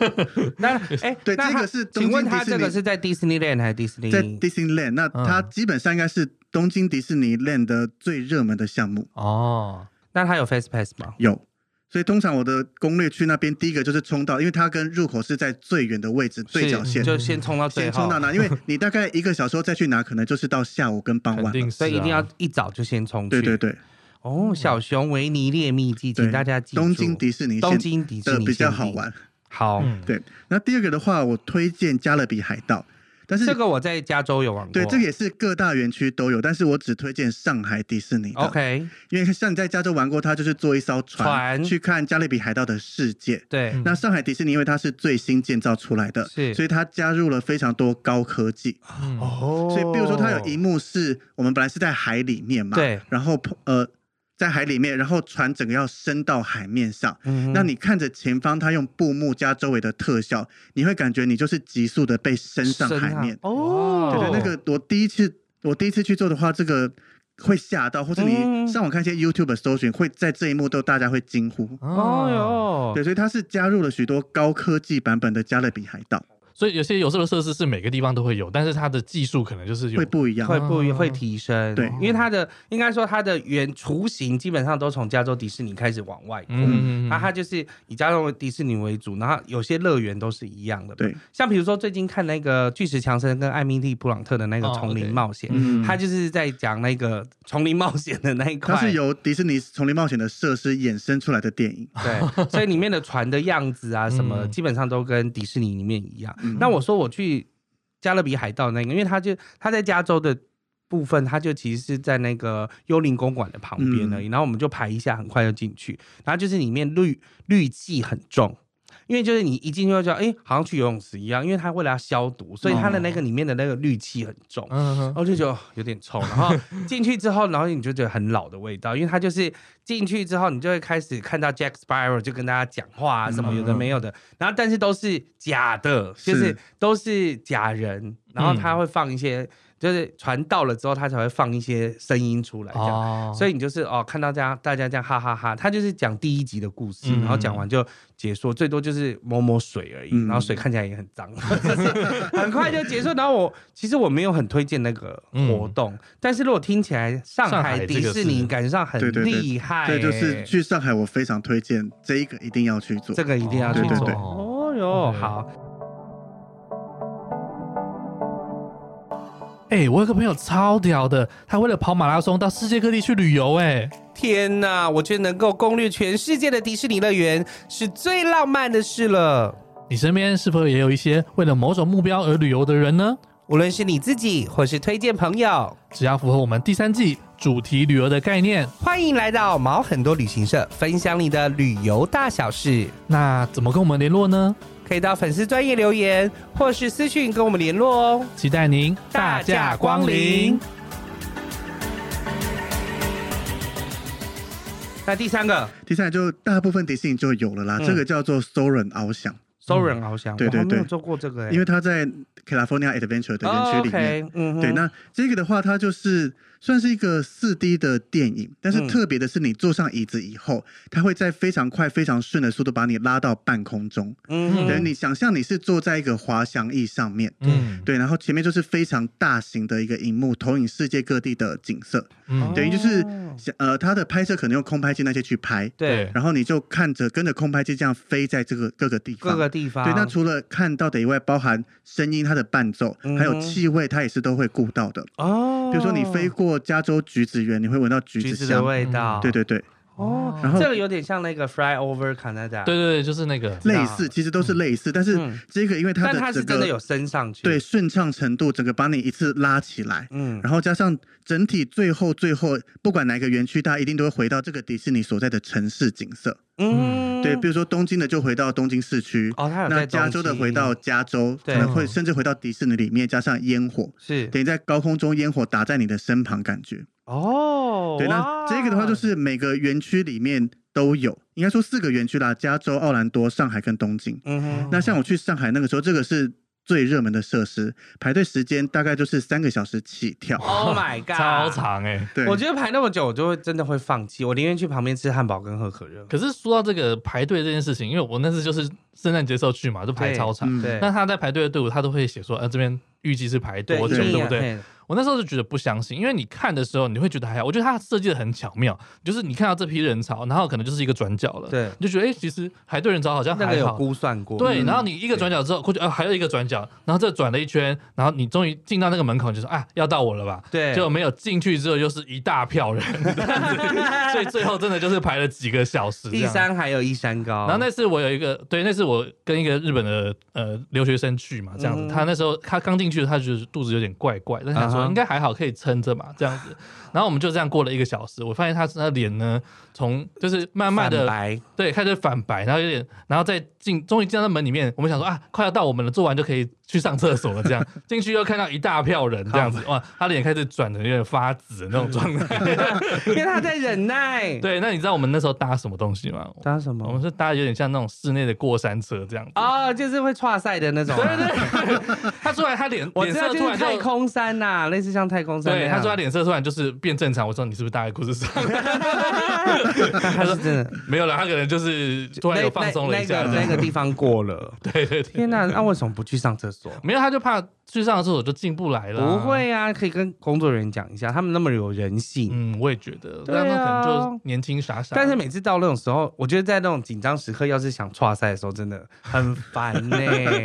那哎，对，这个是请问它这个是在 Disneyland 还是 Disney？在 Disneyland，那它基本上应该是。东京迪士尼 Land 的最热门的项目。哦，那它有 Fast Pass 吗？有，所以通常我的攻略去那边，第一个就是冲到，因为它跟入口是在最远的位置，对角线，就先冲到最后，先冲到那，因为 你大概一个小时后再去拿，可能就是到下午跟傍晚，啊、所以一定要一早就先冲去。对对对，哦，小熊维尼猎秘记，请大家记住，东京迪士尼，东京迪士尼比较好玩。好，对，那第二个的话，我推荐加勒比海盗。但是这个我在加州有玩过，对，这个也是各大园区都有，但是我只推荐上海迪士尼。OK，因为像你在加州玩过，它就是坐一艘船，船去看加勒比海盗的世界。对，那上海迪士尼因为它是最新建造出来的，是，所以它加入了非常多高科技。哦，所以比如说它有一幕是我们本来是在海里面嘛，对，然后呃。在海里面，然后船整个要升到海面上，嗯，那你看着前方，它用布幕加周围的特效，你会感觉你就是急速的被升上海面。哦，对对，那个我第一次我第一次去做的话，这个会吓到，或者你上网看一些 YouTube 搜寻，会在这一幕都大家会惊呼。哦哟，对，所以它是加入了许多高科技版本的加勒比海盗。所以有些有时候设施是每个地方都会有，但是它的技术可能就是会不一样，会不一会提升。对，因为它的应该说它的原雏形基本上都从加州迪士尼开始往外扩，那它就是以加州迪士尼为主，然后有些乐园都是一样的。对，像比如说最近看那个巨石强森跟艾米丽布朗特的那个丛林冒险，他就是在讲那个丛林冒险的那一块，它是由迪士尼丛林冒险的设施衍生出来的电影。对，所以里面的船的样子啊什么，基本上都跟迪士尼里面一样。那我说我去加勒比海盗那个，因为他就他在加州的部分，他就其实是在那个幽灵公馆的旁边而已。然后我们就排一下，很快就进去。然后就是里面氯氯气很重。因为就是你一进去就觉得，哎，好像去游泳池一样，因为它为了要消毒，所以它的那个里面的那个氯气很重，嗯，然后就觉得有点臭。然后 进去之后，然后你就觉得很老的味道，因为它就是进去之后，你就会开始看到 Jack Sparrow 就跟大家讲话啊，什么有的没有的，然后但是都是假的，就是都是假人，然后他会放一些。就是船到了之后，他才会放一些声音出来，这样，哦、所以你就是哦，看到这样大家这样哈哈哈哈，他就是讲第一集的故事，嗯、然后讲完就结束，最多就是抹抹水而已，嗯、然后水看起来也很脏，很快就结束。然后我其实我没有很推荐那个活动，嗯、但是如果听起来上海迪士尼感觉上很厉害，对，就是去上海我非常推荐这一个一定要去做，这个一定要去做，哦。哟，好。哎、欸，我有个朋友超屌的，他为了跑马拉松到世界各地去旅游。哎，天哪！我觉得能够攻略全世界的迪士尼乐园是最浪漫的事了。你身边是否也有一些为了某种目标而旅游的人呢？无论是你自己或是推荐朋友，只要符合我们第三季主题旅游的概念，欢迎来到毛很多旅行社，分享你的旅游大小事。那怎么跟我们联络呢？可以到粉丝专业留言，或是私讯跟我们联络哦。期待您大驾光临。那第三个，第三个就大部分迪士尼就有了啦。嗯、这个叫做 Soarin' 翱翔，Soarin' 翱翔，对对对，没有做过这个、欸，因为它在 California Adventure 的园区里面。对，那这个的话，它就是。算是一个四 D 的电影，但是特别的是，你坐上椅子以后，它会在非常快、非常顺的速度把你拉到半空中。嗯，等于，你想象你是坐在一个滑翔翼上面，嗯，对，然后前面就是非常大型的一个荧幕，投影世界各地的景色。嗯，等于就是呃，它的拍摄可能用空拍机那些去拍，对，然后你就看着跟着空拍机这样飞在这个各个地方，各个地方。对，那除了看到的以外，包含声音、它的伴奏，还有气味，它也是都会顾到的。哦，比如说你飞过。过加州橘子园，你会闻到橘子香橘子的味道。对对对，哦，然后这个有点像那个 Fly Over Canada。对对对，就是那个。类似，其实都是类似，但是这个因为它的但它是真的有升上去，对，顺畅程度整个把你一次拉起来，嗯，然后加上整体最后最后不管哪个园区，大家一定都会回到这个迪士尼所在的城市景色。嗯，对，比如说东京的就回到东京市区，哦，那加州的回到加州，可能会甚至回到迪士尼里面，加上烟火，是等于在高空中烟火打在你的身旁，感觉哦，对，那这个的话就是每个园区里面都有，应该说四个园区啦，加州、奥兰多、上海跟东京。嗯哼，那像我去上海那个时候，这个是。最热门的设施，排队时间大概就是三个小时起跳。Oh my god，超长哎、欸！对，我觉得排那么久，我就会真的会放弃。我宁愿去旁边吃汉堡跟喝可乐。可是说到这个排队这件事情，因为我那次就是圣诞节时候去嘛，就排超长。对，那他在排队的队伍，他都会写说，呃，这边预计是排多久，对不对？我那时候就觉得不相信，因为你看的时候你会觉得还好，我觉得它设计的很巧妙，就是你看到这批人潮，然后可能就是一个转角了，对，你就觉得哎、欸，其实排队人潮好像还好，有估算过，对，然后你一个转角之后过去，啊，还有一个转角，然后这转了一圈，然后你终于进到那个门口，就说啊，要到我了吧？对，就没有进去之后又是一大票人，所以最后真的就是排了几个小时。一山还有一山高，然后那次我有一个，对，那次我跟一个日本的呃留学生去嘛，这样子，嗯、他那时候他刚进去，他就是肚子有点怪怪，但是他说应该还好，可以撑着嘛，这样子。然后我们就这样过了一个小时，我发现他他脸呢，从就是慢慢的白，对，开始反白，然后有点，然后再进，终于进到门里面，我们想说啊，快要到我们了，做完就可以去上厕所了，这样 进去又看到一大票人，这样子哇，他脸开始转的有点发紫的那种 状态，因为他在忍耐。对，那你知道我们那时候搭什么东西吗？搭什么？我们是搭有点像那种室内的过山车这样子啊，就是会跨赛的那种。对对对，他出来他脸脸色突然太空山呐，类似像太空山。对，他说他脸色突然就是变正常，我说你是不是搭在故事上？他说真的没有了，他可能就是突然有放松了一下，那个地方过了。对对对，天哪，那为什么不去上厕所？没有，他就怕去上厕所就进不来了。不会啊，可以跟工作人员讲一下，他们那么有人性。嗯，我也觉得，他们可能就年轻傻傻。但是每次到那种时候，我觉得在那种紧张时刻，要是想剉赛的时候，真的很烦呢。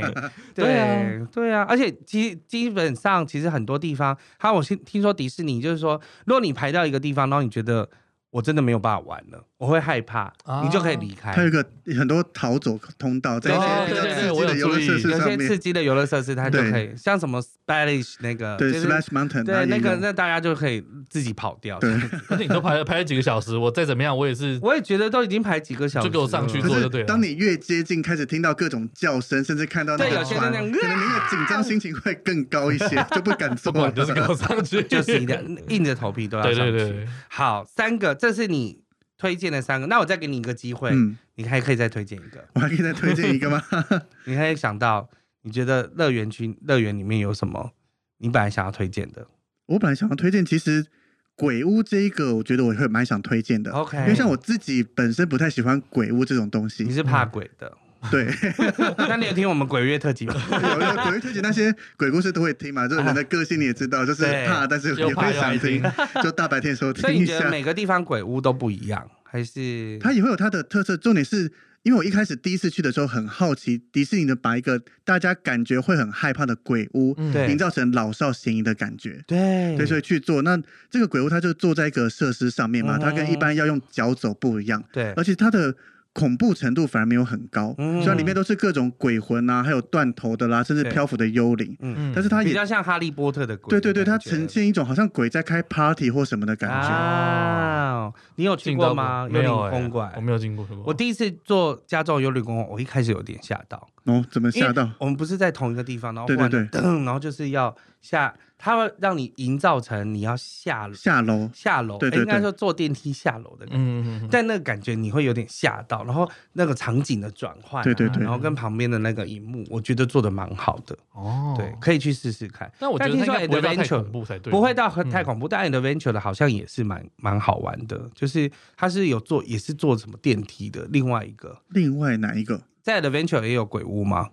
对啊，对啊，而且基基本上，其实很多地方，他我听听说迪士尼就是说，如果你排到一个地方，然后你觉得。我真的没有办法玩了，我会害怕，你就可以离开。它有一个很多逃走通道，在一些比较刺激的游乐设施上面。有些刺激的游乐设施，它就可以，像什么 Splash 那个，对，Splash Mountain，对，那个那大家就可以自己跑掉。对，而且你都排了排了几个小时，我再怎么样，我也是，我也觉得都已经排几个小时，就给我上去做就对了。当你越接近，开始听到各种叫声，甚至看到那个船，可能你的紧张心情会更高一些，就不敢做，就是给我上去，就是一定硬着头皮都要上去。好，三个，这是你。推荐的三个，那我再给你一个机会，嗯，你还可以再推荐一个，我还可以再推荐一个吗？你可以想到，你觉得乐园区乐园里面有什么？你本来想要推荐的？我本来想要推荐，其实鬼屋这一个，我觉得我会蛮想推荐的。OK，因为像我自己本身不太喜欢鬼屋这种东西，你是怕鬼的。嗯 对，那你有听我们鬼月特辑吗？有有鬼月特辑，那些鬼故事都会听嘛。就是人的个性你也知道，就是怕，但是也会想听，就大白天的时候听一下。所以你觉得每个地方鬼屋都不一样，还是它也会有它的特色？重点是因为我一开始第一次去的时候很好奇，迪士尼的把一个大家感觉会很害怕的鬼屋，营造成老少咸宜的感觉。对，对，所以去做。那这个鬼屋它就坐在一个设施上面嘛，它跟一般要用脚走不一样。对，而且它的。恐怖程度反而没有很高，虽然里面都是各种鬼魂啊，还有断头的啦，甚至漂浮的幽灵。嗯，但是它也比较像哈利波特的鬼。对对对，它呈现一种好像鬼在开 party 或什么的感觉。啊，你有去过吗？幽灵公馆，我没有进过。我第一次坐加州幽灵公馆，我一开始有点吓到。哦，怎么吓到？我们不是在同一个地方，然后对对对，然后就是要下。他会让你营造成你要下下楼。下楼，对，应该说坐电梯下楼的感觉，但那个感觉你会有点吓到，然后那个场景的转换，对对对，然后跟旁边的那个荧幕，我觉得做的蛮好的。哦，对，可以去试试看。但我觉得听说 Adventure 不会到太恐怖，但 Adventure 的好像也是蛮蛮好玩的，就是它是有做也是做什么电梯的，另外一个，另外哪一个？在 Adventure 也有鬼屋吗？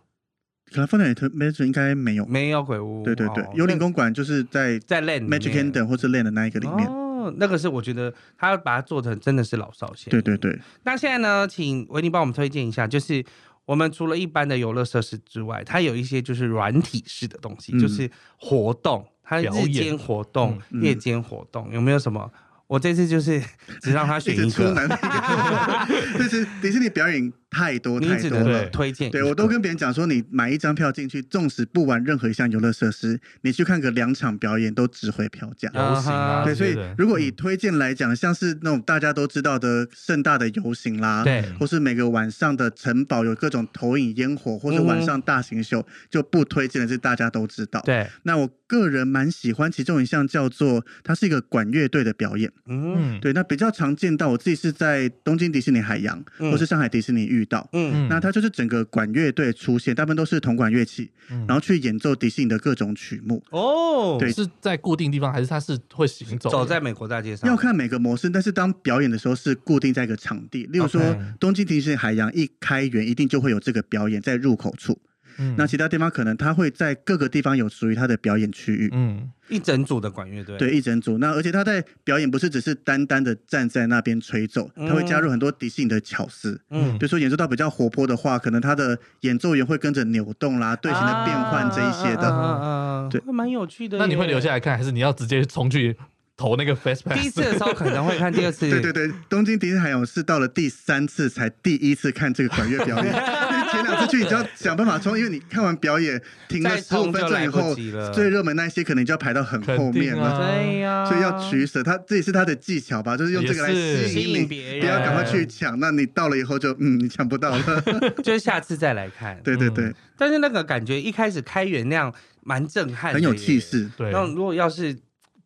可能放在 Magic 应该没有，没有鬼屋。对对对，幽灵公馆就是在在 Land Magic Kingdom 或者 Land 的那一个里面。哦，那个是我觉得他要把它做成真的是老少咸宜。对对对。那现在呢，请维尼帮我们推荐一下，就是我们除了一般的游乐设施之外，它有一些就是软体式的东西，就是活动，它日间活动、夜间活动，有没有什么？我这次就是只让他选一个，这次迪士尼表演太多太多了，推荐。对，我都跟别人讲说，你买一张票进去，纵使不玩任何一项游乐设施，你去看个两场表演都值回票价。游行啊，对，所以如果以推荐来讲，像是那种大家都知道的盛大的游行啦，对，或是每个晚上的城堡有各种投影烟火，或是晚上大型秀，就不推荐的是大家都知道。对，那我个人蛮喜欢其中一项叫做，它是一个管乐队的表演。嗯，对，那比较常见到，我自己是在东京迪士尼海洋，或是上海迪士尼遇到。嗯，那它就是整个管乐队出现，大部分都是铜管乐器，然后去演奏迪士尼的各种曲目。哦，对，是在固定地方，还是它是会行走？走在美国大街上？要看每个模式，但是当表演的时候是固定在一个场地，例如说东京迪士尼海洋一开园，一定就会有这个表演在入口处。嗯、那其他地方可能他会在各个地方有属于他的表演区域。嗯，一整组的管乐队。对，一整组。那而且他在表演不是只是单单的站在那边吹奏，他会加入很多迪士尼的巧思。嗯，比如说演奏到比较活泼的话，可能他的演奏员会跟着扭动啦，队形的变换这一些的。嗯，对，蛮有趣的。那你会留下来看，还是你要直接冲去？投那个 Fast Pass，第一次的时候可能会看，第二次。对对对，东京迪士尼海洋是到了第三次才第一次看这个管乐表演，前两次去你就要想办法冲，因为你看完表演停了十五分钟以后，最热门那些可能就要排到很后面了，对呀，所以要取舍。他这也是他的技巧吧，就是用这个来吸引别人，不要赶快去抢。那你到了以后就嗯，你抢不到了，就是下次再来看。对对对，但是那个感觉一开始开园那样蛮震撼，很有气势。对，那如果要是。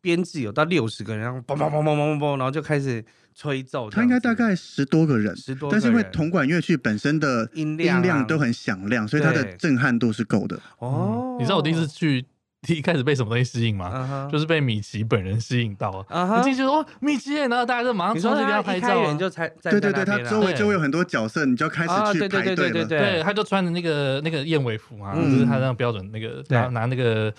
编制有到六十个人，然后嘣嘣嘣嘣嘣嘣，然后就开始吹奏。他应该大概十多个人，十多。但是因为铜管乐器本身的音量都很响亮，所以它的震撼度是够的。哦，你知道我第一次去，第一开始被什么东西吸引吗？就是被米奇本人吸引到了。我进去说哇，米奇，然后大家就马上冲进去要拍照。就才对对对，他周围就会有很多角色，你就要开始去排队了。对对对，他就穿着那个那个燕尾服嘛，就是他那种标准那个拿拿那个。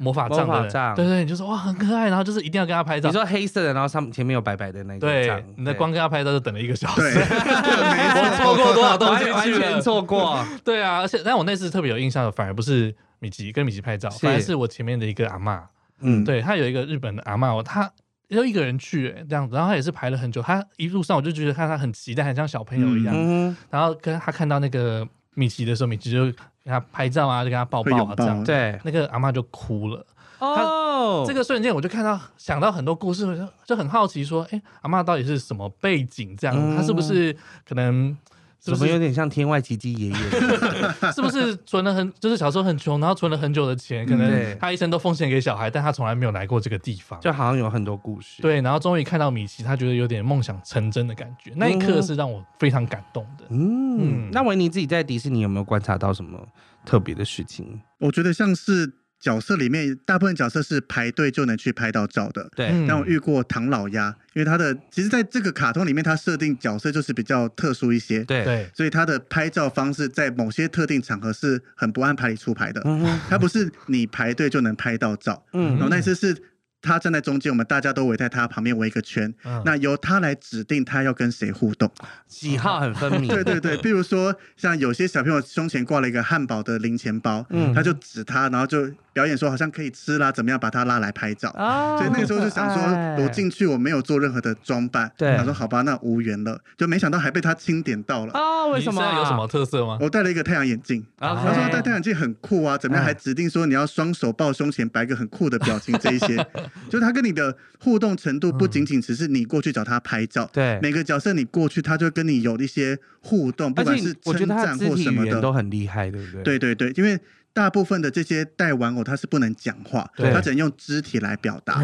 魔法杖，魔法杖，对对，你就说哇很可爱，然后就是一定要跟他拍照。你说黑色的，然后上前面有白白的那个。对，你那光跟他拍照就等了一个小时。错过多少东西去了？完全错过。对啊，而且但我那次特别有印象的，反而不是米奇跟米奇拍照，反而是我前面的一个阿嬷。嗯，对，他有一个日本的阿嬷，他就一个人去这样子，然后他也是排了很久。他一路上我就觉得看他很期待，很像小朋友一样。嗯。然后跟他看到那个米奇的时候，米奇就跟他拍照啊，就跟他抱抱啊，这样。对。那个阿妈就哭了。哦，这个瞬间我就看到想到很多故事，就就很好奇说，哎，阿妈到底是什么背景？这样，她是不是可能怎么有点像天外奇迹爷爷？是不是存了很就是小时候很穷，然后存了很久的钱，可能他一生都奉献给小孩，但他从来没有来过这个地方，就好像有很多故事。对，然后终于看到米奇，他觉得有点梦想成真的感觉，那一刻是让我非常感动的。嗯，那维尼自己在迪士尼有没有观察到什么特别的事情？我觉得像是。角色里面大部分角色是排队就能去拍到照的。对，但我遇过唐老鸭，因为他的其实在这个卡通里面，他设定角色就是比较特殊一些。对，所以他的拍照方式在某些特定场合是很不按牌理出牌的。嗯哼，他不是你排队就能拍到照。嗯，然后那次是。他站在中间，我们大家都围在他旁边围一个圈。嗯、那由他来指定他要跟谁互动，喜好很分明。对对对，比如说像有些小朋友胸前挂了一个汉堡的零钱包，嗯、他就指他，然后就。表演说好像可以吃啦，怎么样把他拉来拍照？哦、所以那个时候就想说，我进去我没有做任何的装扮。对，他说好吧，那无缘了。就没想到还被他钦点到了。哦，为什么？有什么特色吗？我戴了一个太阳眼镜。哦、他说戴太阳镜很酷啊，怎么样？还指定说你要双手抱胸前摆个很酷的表情，这一些。就他跟你的互动程度不仅仅只是你过去找他拍照。对，每个角色你过去，他就跟你有一些互动，不管是称赞或什么的，都很厉害，对不对？对对对，因为。大部分的这些带玩偶，他是不能讲话，他只能用肢体来表达，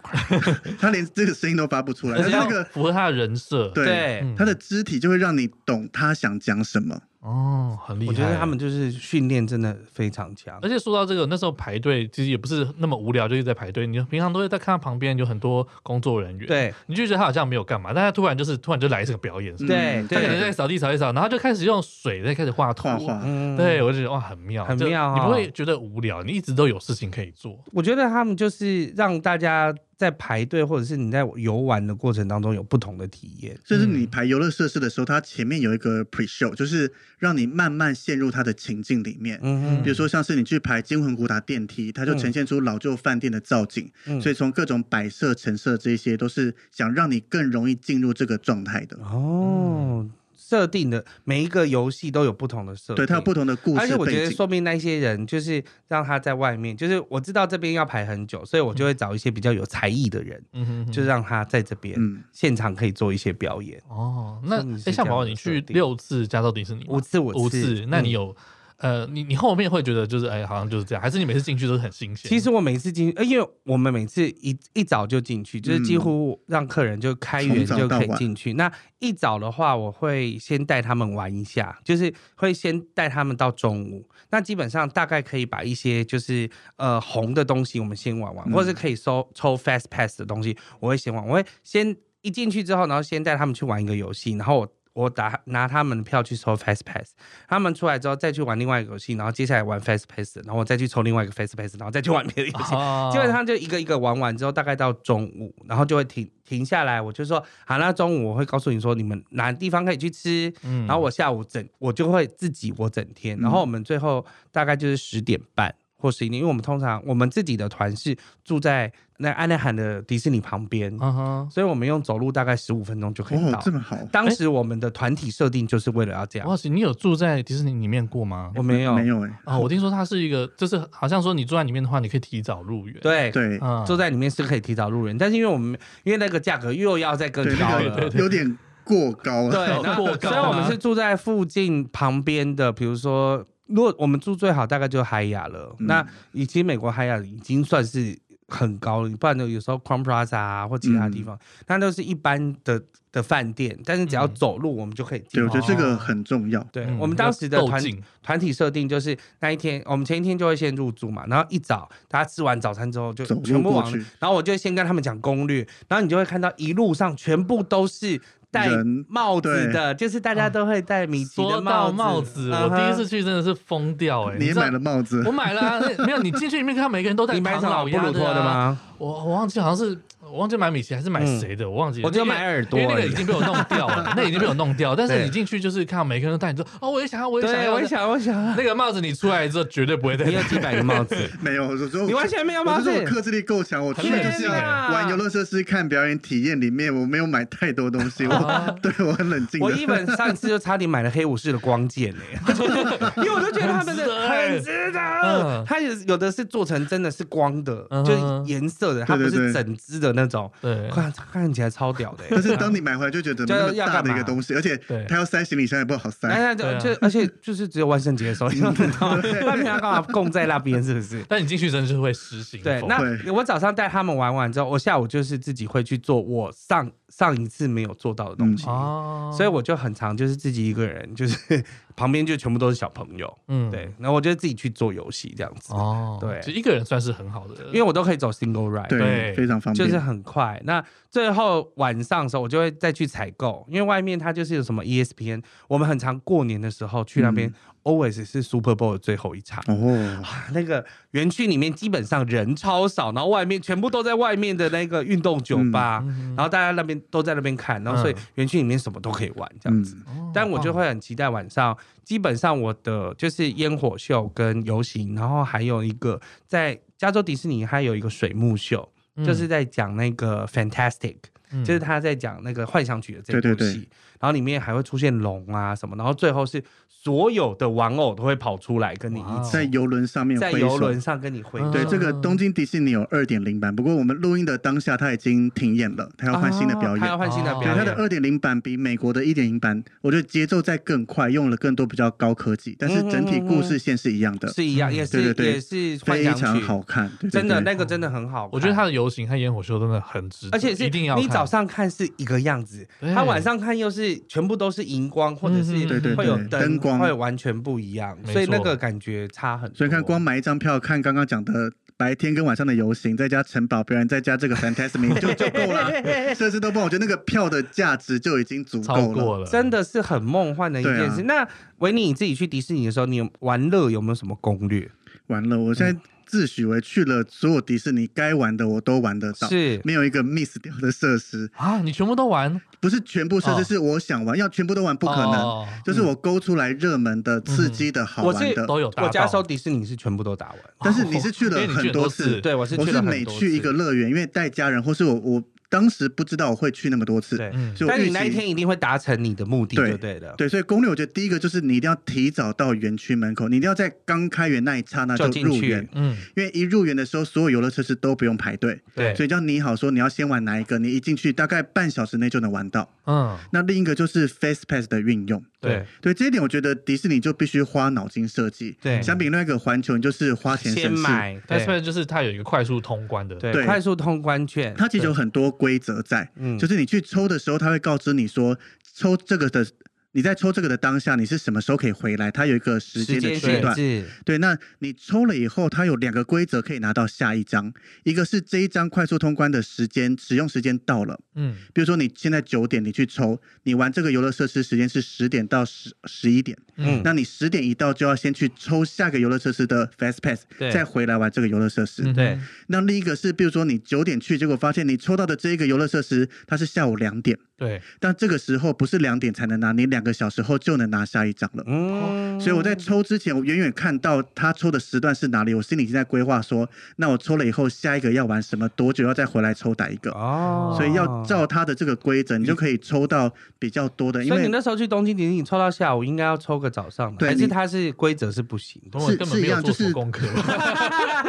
他连这个声音都发不出来。但是那个符合他的人设，对，他的肢体就会让你懂他想讲什么。哦，很厉害！我觉得他们就是训练真的非常强。而且说到这个，那时候排队其实也不是那么无聊，就一直在排队。你平常都会在看他旁边有很多工作人员，对，你就觉得他好像没有干嘛，但他突然就是突然就来这个表演，对，他可能在扫地扫一扫，然后就开始用水在开始画图，画画，对，我就觉得哇，很妙，很妙，你不会觉得无聊，你一直都有事情可以做。我觉得他们就是让大家。在排队或者是你在游玩的过程当中有不同的体验，就是你排游乐设施的时候，它前面有一个 pre show，就是让你慢慢陷入它的情境里面。嗯嗯，比如说像是你去排惊魂古塔电梯，它就呈现出老旧饭店的造景，嗯、所以从各种摆设、陈设这些，都是想让你更容易进入这个状态的。哦。嗯设定的每一个游戏都有不同的设定，对，它有不同的故事。而且我觉得，说明那些人就是让他在外面，就是我知道这边要排很久，所以我就会找一些比较有才艺的人，嗯哼，就让他在这边现场可以做一些表演。哦，那哎，像宝宝，你去六次加州迪士尼，五次，五次，那你有？呃，你你后面会觉得就是哎，好像就是这样，还是你每次进去都是很新鲜？其实我每次进去，因为我们每次一一早就进去，就是几乎让客人就开园就可以进去。那一早的话，我会先带他们玩一下，就是会先带他们到中午。那基本上大概可以把一些就是呃红的东西我们先玩玩，或者是可以收抽 fast pass 的东西，我会先玩。我会先一进去之后，然后先带他们去玩一个游戏，然后我。我打拿他们的票去抽 Fast Pass，他们出来之后再去玩另外一个游戏，然后接下来玩 Fast Pass，然后我再去抽另外一个 Fast Pass，然后再去玩别的游戏，哦、基本上就一个一个玩完之后，大概到中午，然后就会停停下来，我就说好，那中午我会告诉你说你们哪地方可以去吃，嗯、然后我下午整我就会自己我整天，然后我们最后大概就是十点半。或十一点，因为我们通常我们自己的团是住在那安纳罕的迪士尼旁边，uh huh. 所以我们用走路大概十五分钟就可以到。哦，这么好！当时我们的团体设定就是为了要这样。哇塞，你有住在迪士尼里面过吗？我没有，没有哎。啊，我听说它是一个，就是好像说你住在里面的话，你可以提早入园。对对，住在里面是可以提早入园，但是因为我们因为那个价格又要再更高了，有点过高了。对，然后过高。所以我们是住在附近旁边的，比如说。如果我们住最好，大概就海雅了。嗯、那以及美国海雅已经算是很高了，不然呢，有时候 Crowne Plaza 啊或其他地方，嗯、那都是一般的的饭店。但是只要走路，我们就可以进。对，我觉得这个很重要。对，我们当时的团团体设定就是那一天，我们前一天就会先入住嘛，然后一早大家吃完早餐之后就全部往，然后我就先跟他们讲攻略，然后你就会看到一路上全部都是。戴帽子的，就是大家都会戴米奇的帽子。帽子，我第一次去真的是疯掉哎！你也买了帽子？我买了，没有。你进去里面看，每个人都戴 唐老鸭的吗？我我忘记好像是。我忘记买米奇还是买谁的，我忘记了。我就买耳朵，因为那个已经被我弄掉了，那已经被我弄掉。但是你进去就是看到每个人都戴，你说哦，我也想要，我也想要，我也想，我想要。那个帽子你出来之后绝对不会戴。你有几百个帽子？没有，我说你完全没有帽子。我克制力够强，我去就是玩游乐设施、看表演、体验里面，我没有买太多东西。我对我很冷静。我一本上次就差点买了黑武士的光剑呢，因为我就觉得他们的很值得。它有有的是做成真的是光的，就是颜色的，它不是整只的那种。对。看起来超屌的，但是当你买回来就觉得那么大的一个东西，而且它要塞行李箱也不好塞。哎就而且就是只有万圣节的时候用得到，外面要干嘛供在那边是不是？但你进去真的是会失行。对，那我早上带他们玩完之后，我下午就是自己会去做我上上一次没有做到的东西，所以我就很常就是自己一个人就是。旁边就全部都是小朋友，嗯，对，然后我就自己去做游戏这样子，哦，对，就一个人算是很好的，因为我都可以走 single ride，对，非常方便，就是很快。那最后晚上的时候，我就会再去采购，因为外面它就是有什么 ESPN，我们很常过年的时候去那边。Always 是 Super Bowl 的最后一场。哦，那个园区里面基本上人超少，然后外面全部都在外面的那个运动酒吧，然后大家那边都在那边看，然后所以园区里面什么都可以玩这样子。但我就会很期待晚上，基本上我的就是烟火秀跟游行，然后还有一个在加州迪士尼还有一个水幕秀，就是在讲那个 Fantastic，就是他在讲那个幻想曲的这部戏，然后里面还会出现龙啊什么，然后最后是。所有的玩偶都会跑出来跟你一起在游轮上面，在游轮上跟你挥手。对，这个东京迪士尼有二点零版，不过我们录音的当下它已经停演了，它要换新的表演。它要换新的表演。它的二点零版比美国的一点零版，我觉得节奏在更快，用了更多比较高科技，但是整体故事线是一样的，是一样，也是也是非常好看，真的那个真的很好。我觉得它的游行和烟火秀真的很值得，而且是一定要。你早上看是一个样子，它晚上看又是全部都是荧光，或者是会有灯光，会完全不。一样，所以那个感觉差很多。所以看光买一张票看刚刚讲的白天跟晚上的游行，再加城堡表演，再加这个 Fantasmic 就就够了。设施都不好，我觉得那个票的价值就已经足够了，了真的是很梦幻的一件事。啊、那维尼你自己去迪士尼的时候，你玩乐有没有什么攻略？玩乐，我现在。自诩为去了所有迪士尼该玩的我都玩得到，是没有一个 miss 掉的设施啊！你全部都玩？不是全部设施，是我想玩，要全部都玩不可能。就是我勾出来热门的、刺激的、好玩的都有。我家收迪士尼是全部都打完，但是你是去了很多次，对，我是我是每去一个乐园，因为带家人或是我我。当时不知道我会去那么多次，对，但你那一天一定会达成你的目的，对对的。对，所以攻略我觉得第一个就是你一定要提早到园区门口，你一定要在刚开园那一刹那就入园，嗯，因为一入园的时候，所有游乐设施都不用排队，对，所以叫你好说你要先玩哪一个，你一进去大概半小时内就能玩到，嗯。那另一个就是 Face Pass 的运用，对。对，这一点我觉得迪士尼就必须花脑筋设计，对，相比另外一个环球，你就是花钱先买，Fast Pass 就是它有一个快速通关的，对，快速通关券，它其实有很多规则在。就是你去抽的时候，它会告知你说，抽这个的你在抽这个的当下，你是什么时候可以回来？它有一个时间的区段。对，那你抽了以后，它有两个规则可以拿到下一张，一个是这一张快速通关的时间使用时间到了，嗯，比如说你现在九点你去抽，你玩这个游乐设施时间是十点到十十一点，嗯，那你十点一到就要先去抽下个游乐设施的 Fast Pass，再回来玩这个游乐设施。对，那另一个是，比如说你九点去，结果发现你抽到的这一个游乐设施它是下午两点。对，但这个时候不是两点才能拿，你两个小时后就能拿下一张了。嗯，所以我在抽之前，我远远看到他抽的时段是哪里，我心里已经在规划说，那我抽了以后，下一个要玩什么，多久要再回来抽打一个。哦，所以要照他的这个规则，你就可以抽到比较多的。因为你那时候去东京迪士尼，抽到下午应该要抽个早上的，对，还是他是规则是不行，是是一样，就是功课。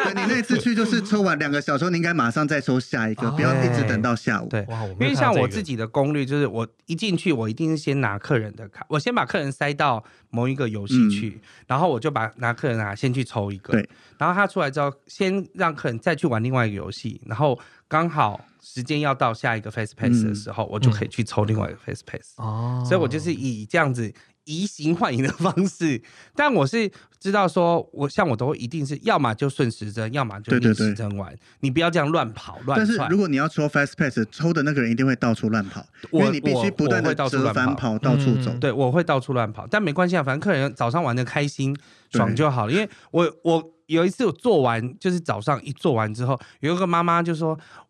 对，你那次去就是抽完两个小时，你应该马上再抽下一个，不要一直等到下午。对，因为像我自己的攻略就是我一。进去，我一定是先拿客人的卡，我先把客人塞到某一个游戏去，嗯、然后我就把拿客人啊先去抽一个，对，然后他出来之后，先让客人再去玩另外一个游戏，然后刚好时间要到下一个 face Pass 的时候，嗯、我就可以去抽另外一个 face Pass，哦，所以我就是以这样子。移形换影的方式，但我是知道说，我像我都一定是要么就顺时针，要么就逆时针玩。你不要这样乱跑乱窜。但是如果你要抽 fast pass，抽的那个人一定会到处乱跑，因为你必须不断的折返跑，到处走。对，我会到处乱跑，但没关系啊，反正客人早上玩的开心爽就好了。因为我我有一次我做完，就是早上一做完之后，有一个妈妈就说我。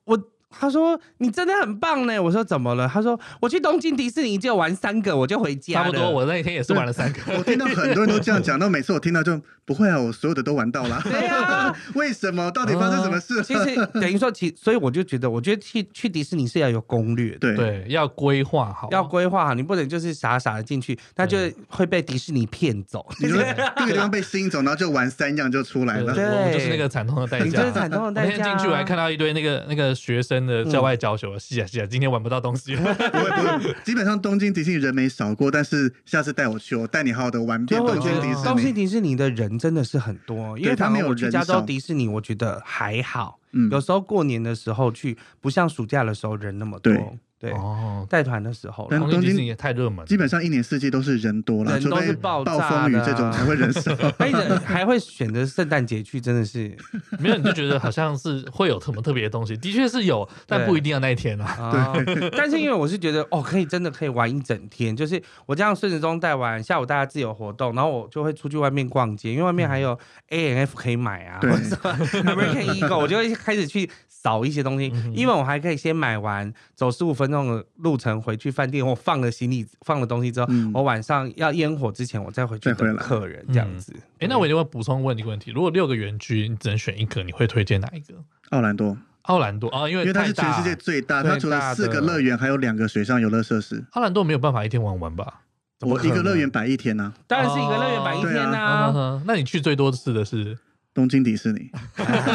他说：“你真的很棒呢。”我说：“怎么了？”他说：“我去东京迪士尼就玩三个，我就回家。”差不多，我那一天也是玩了三个。我听到很多人都这样讲，到每次我听到就不会啊，我所有的都玩到了。对啊，为什么？到底发生什么事？其实等于说，其所以我就觉得，我觉得去去迪士尼是要有攻略，对对，要规划好，要规划好，你不能就是傻傻的进去，那就会被迪士尼骗走。你说 这个地方被吸引走，然后就玩三样就出来了。对，我们就是那个惨痛的代价。你就是惨痛的代价。那天进去我还看到一堆那个那个学生的校外教学。是啊是啊，今天玩不到东西。不会不会，基本上东京迪士尼人没少过，但是下次带我去，我带你好好的玩遍东京迪士尼。东京迪士尼的人真的是很多，因为他没有去。加州迪士尼我觉得还好，嗯，有时候过年的时候去，不像暑假的时候人那么多。对哦，带团的时候，但东京也太热门，基本上一年四季都是人多了，人都是爆炸的，暴风雨这种才会人少。还还会选择圣诞节去，真的是。没有你就觉得好像是会有什么特别的东西，的确是有，但不一定要那一天啊。对，但是因为我是觉得哦，可以真的可以玩一整天，就是我这样顺时钟带完，下午大家自由活动，然后我就会出去外面逛街，因为外面还有 A N F 可以买啊，或者说 American Eagle，我就会开始去扫一些东西，因为我还可以先买完，走十五分钟的路程。回去饭店，我放了行李，放了东西之后，嗯、我晚上要烟火之前，我再回去等客人这样子。哎，那我一定会补充问你一个问题：如果六个园区你只能选一个，你会推荐哪一个？奥兰多，奥兰多啊，因为因为它是全世界最大，它除了四个乐园，还有两个水上游乐设施。奥兰多没有办法一天玩完吧？我一个乐园摆一天呢、啊，当然是一个乐园摆一天呢、啊。啊、那你去最多次的是？东京迪士尼，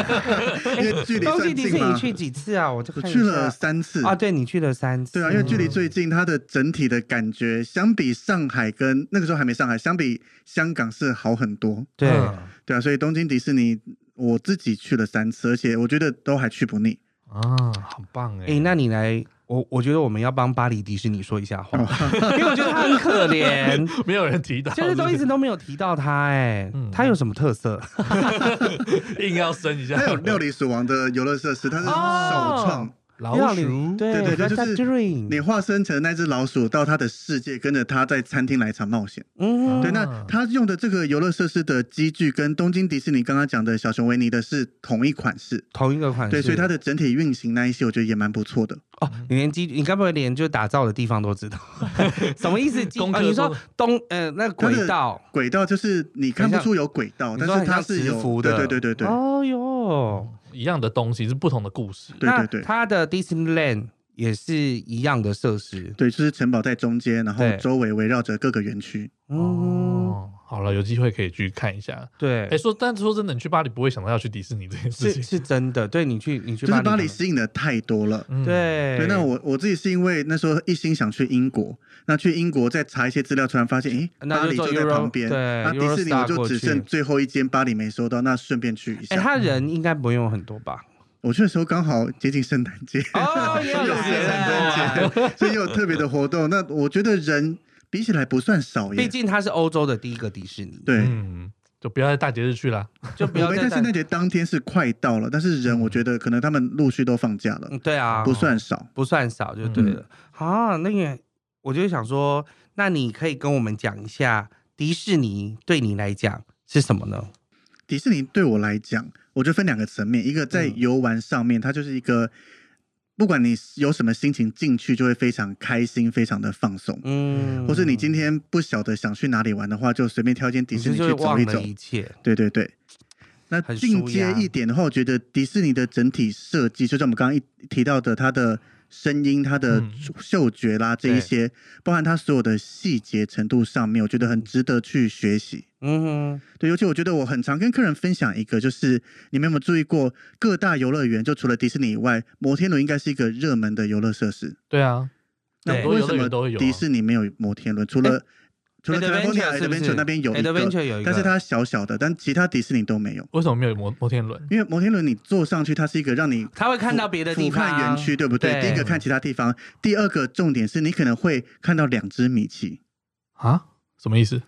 因为距离东京迪士尼去几次啊？我就我去了三次啊。对，你去了三次，对啊，因为距离最近，它的整体的感觉相比上海跟那个时候还没上海，相比香港是好很多。对，对啊，所以东京迪士尼我自己去了三次，而且我觉得都还去不腻啊，好棒哎！哎，那你来。我我觉得我们要帮巴黎迪士尼说一下话，因为我觉得他很可怜，没有人提到，就是都一直都没有提到他，哎，他有什么特色？硬要升一下，他有料理鼠王的游乐设施，他是首创。老鼠，对对对，就是你化身成那只老鼠，到他的世界，跟着他在餐厅来一场冒险。嗯，对，那他用的这个游乐设施的机具，跟东京迪士尼刚刚讲的小熊维尼的是同一款式，同一个款式。对，所以它的整体运行那一些，我觉得也蛮不错的。哦，你连机，你该不会连就打造的地方都知道？什么意思？哦，你说东呃，那轨道，轨道就是你看不出有轨道，但是它是有的。对对对对。哦哟。一样的东西是不同的故事，对对对。它的 Disneyland 也是一样的设施，对，就是城堡在中间，然后周围围绕着各个园区。哦，好了，有机会可以去看一下。对，哎，说，但是说真的，你去巴黎不会想到要去迪士尼这件事情，是是真的。对，你去，你去就是巴黎吸引的太多了。对对，那我我自己是因为那时候一心想去英国，那去英国再查一些资料，突然发现，哎，巴黎就在旁边，那迪士尼我就只剩最后一间巴黎没收到，那顺便去一下。哎，他人应该不用很多吧？我去的时候刚好接近圣诞节，哦，也有圣诞节，所以有特别的活动。那我觉得人。比起来不算少耶。毕竟它是欧洲的第一个迪士尼。对，嗯，就不要在大节日去了，就不要在。圣诞节当天是快到了，但是人我觉得可能他们陆续都放假了。嗯、对啊，不算少，不算少就对了。好、嗯啊，那个我就想说，那你可以跟我们讲一下迪士尼对你来讲是什么呢？迪士尼对我来讲，我就分两个层面，一个在游玩上面，它就是一个。不管你有什么心情进去，就会非常开心，非常的放松。嗯，或是你今天不晓得想去哪里玩的话，就随便挑一间迪士尼去走一走。一切，对对对。那进阶一点的话，我觉得迪士尼的整体设计，就像我们刚刚一提到的，它的。声音、它的嗅觉啦，这一些，包含它所有的细节程度上面，我觉得很值得去学习。嗯哼，对，尤其我觉得我很常跟客人分享一个，就是你们有没有注意过，各大游乐园就除了迪士尼以外，摩天轮应该是一个热门的游乐设施。对啊，那为什么迪士尼没有摩天轮？除了除了 California Adventure 那边有一个，但是它小小的，但其他迪士尼都没有。为什么没有摩摩天轮？因为摩天轮你坐上去，它是一个让你它会看到别的地方，俯瞰园区，对不对？第一个看其他地方，第二个重点是你可能会看到两只米奇啊？什么意思？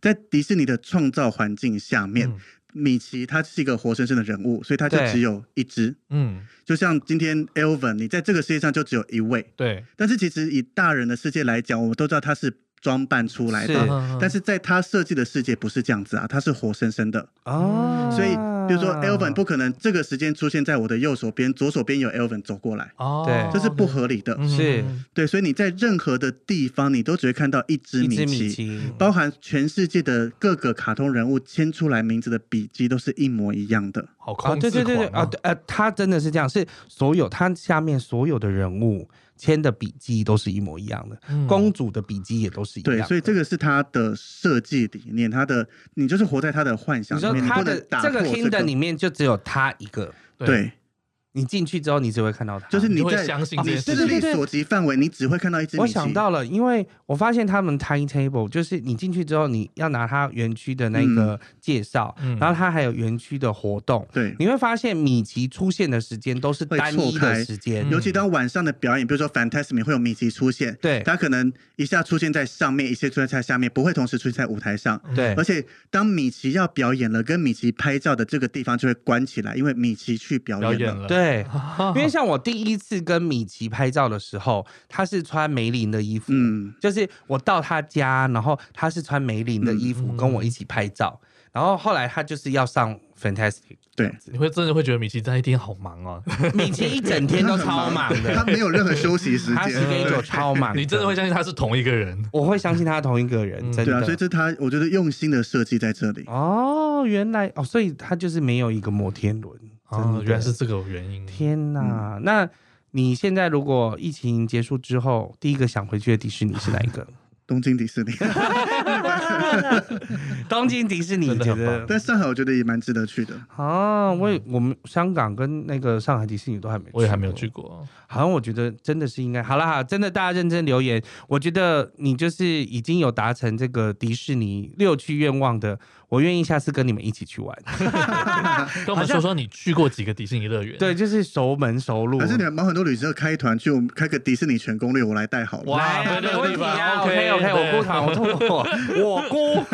在迪士尼的创造环境下面，米奇它是一个活生生的人物，所以它就只有一只。嗯，就像今天 Elvin，你在这个世界上就只有一位。对，但是其实以大人的世界来讲，我们都知道他是。装扮出来的，是。但是在他设计的世界不是这样子啊，他是活生生的。哦，所以比如说 Elvin 不可能这个时间出现在我的右手边，左手边有 Elvin 走过来。哦，对，这是不合理的，是。对，所以你在任何的地方，你都只会看到一只米奇，米奇。包含全世界的各个卡通人物签出来名字的笔记都是一模一样的，好控制狂啊，对对。对对啊，呃，他真的是这样，是所有他下面所有的人物。签的笔记都是一模一样的，嗯、公主的笔记也都是一样的。对，所以这个是他的设计理念，他的你就是活在他的幻想里面。你说他的你这个 Kindle 里面就只有他一个，对。对你进去之后，你只会看到它，就是你在相信你视力所及范围，你只会看到一只。我想到了，因为我发现他们 timetable 就是你进去之后，你要拿它园区的那个介绍，嗯、然后它还有园区的活动。对，你会发现米奇出现的时间都是单一的时间，尤其当晚上的表演，比如说 Fantasmic 会有米奇出现，对，它可能一下出现在上面，一下出现在下面，不会同时出现在舞台上。对，而且当米奇要表演了，跟米奇拍照的这个地方就会关起来，因为米奇去表演了。演了对。因为 像我第一次跟米奇拍照的时候，他是穿梅林的衣服，嗯，就是我到他家，然后他是穿梅林的衣服跟我一起拍照，嗯、然后后来他就是要上 Fantastic，对，你会真的会觉得米奇在一天好忙啊，米奇一整天都超忙的，他没有任何休息时间，他时间就超忙，你真的会相信他是同一个人？我会相信他同一个人，真的，对啊，所以这他我觉得用心的设计在这里。哦，原来哦，所以他就是没有一个摩天轮。哦，原来是这个原因。天哪！嗯、那你现在如果疫情结束之后，第一个想回去的迪士尼是哪一个？东京迪士尼。东京迪士尼觉得，但上海我觉得也蛮值得去的。啊，我也我们香港跟那个上海迪士尼都还没，我也还没有去过。好像我觉得真的是应该。好了好，真的大家认真留言。我觉得你就是已经有达成这个迪士尼六区愿望的。我愿意下次跟你们一起去玩，跟我们说说你去过几个迪士尼乐园？对，就是熟门熟路。可是你们帮很多旅行社开团去，我们开个迪士尼全攻略，我来带好了。哇，没问题啊，OK OK，我姑团，我我我姑，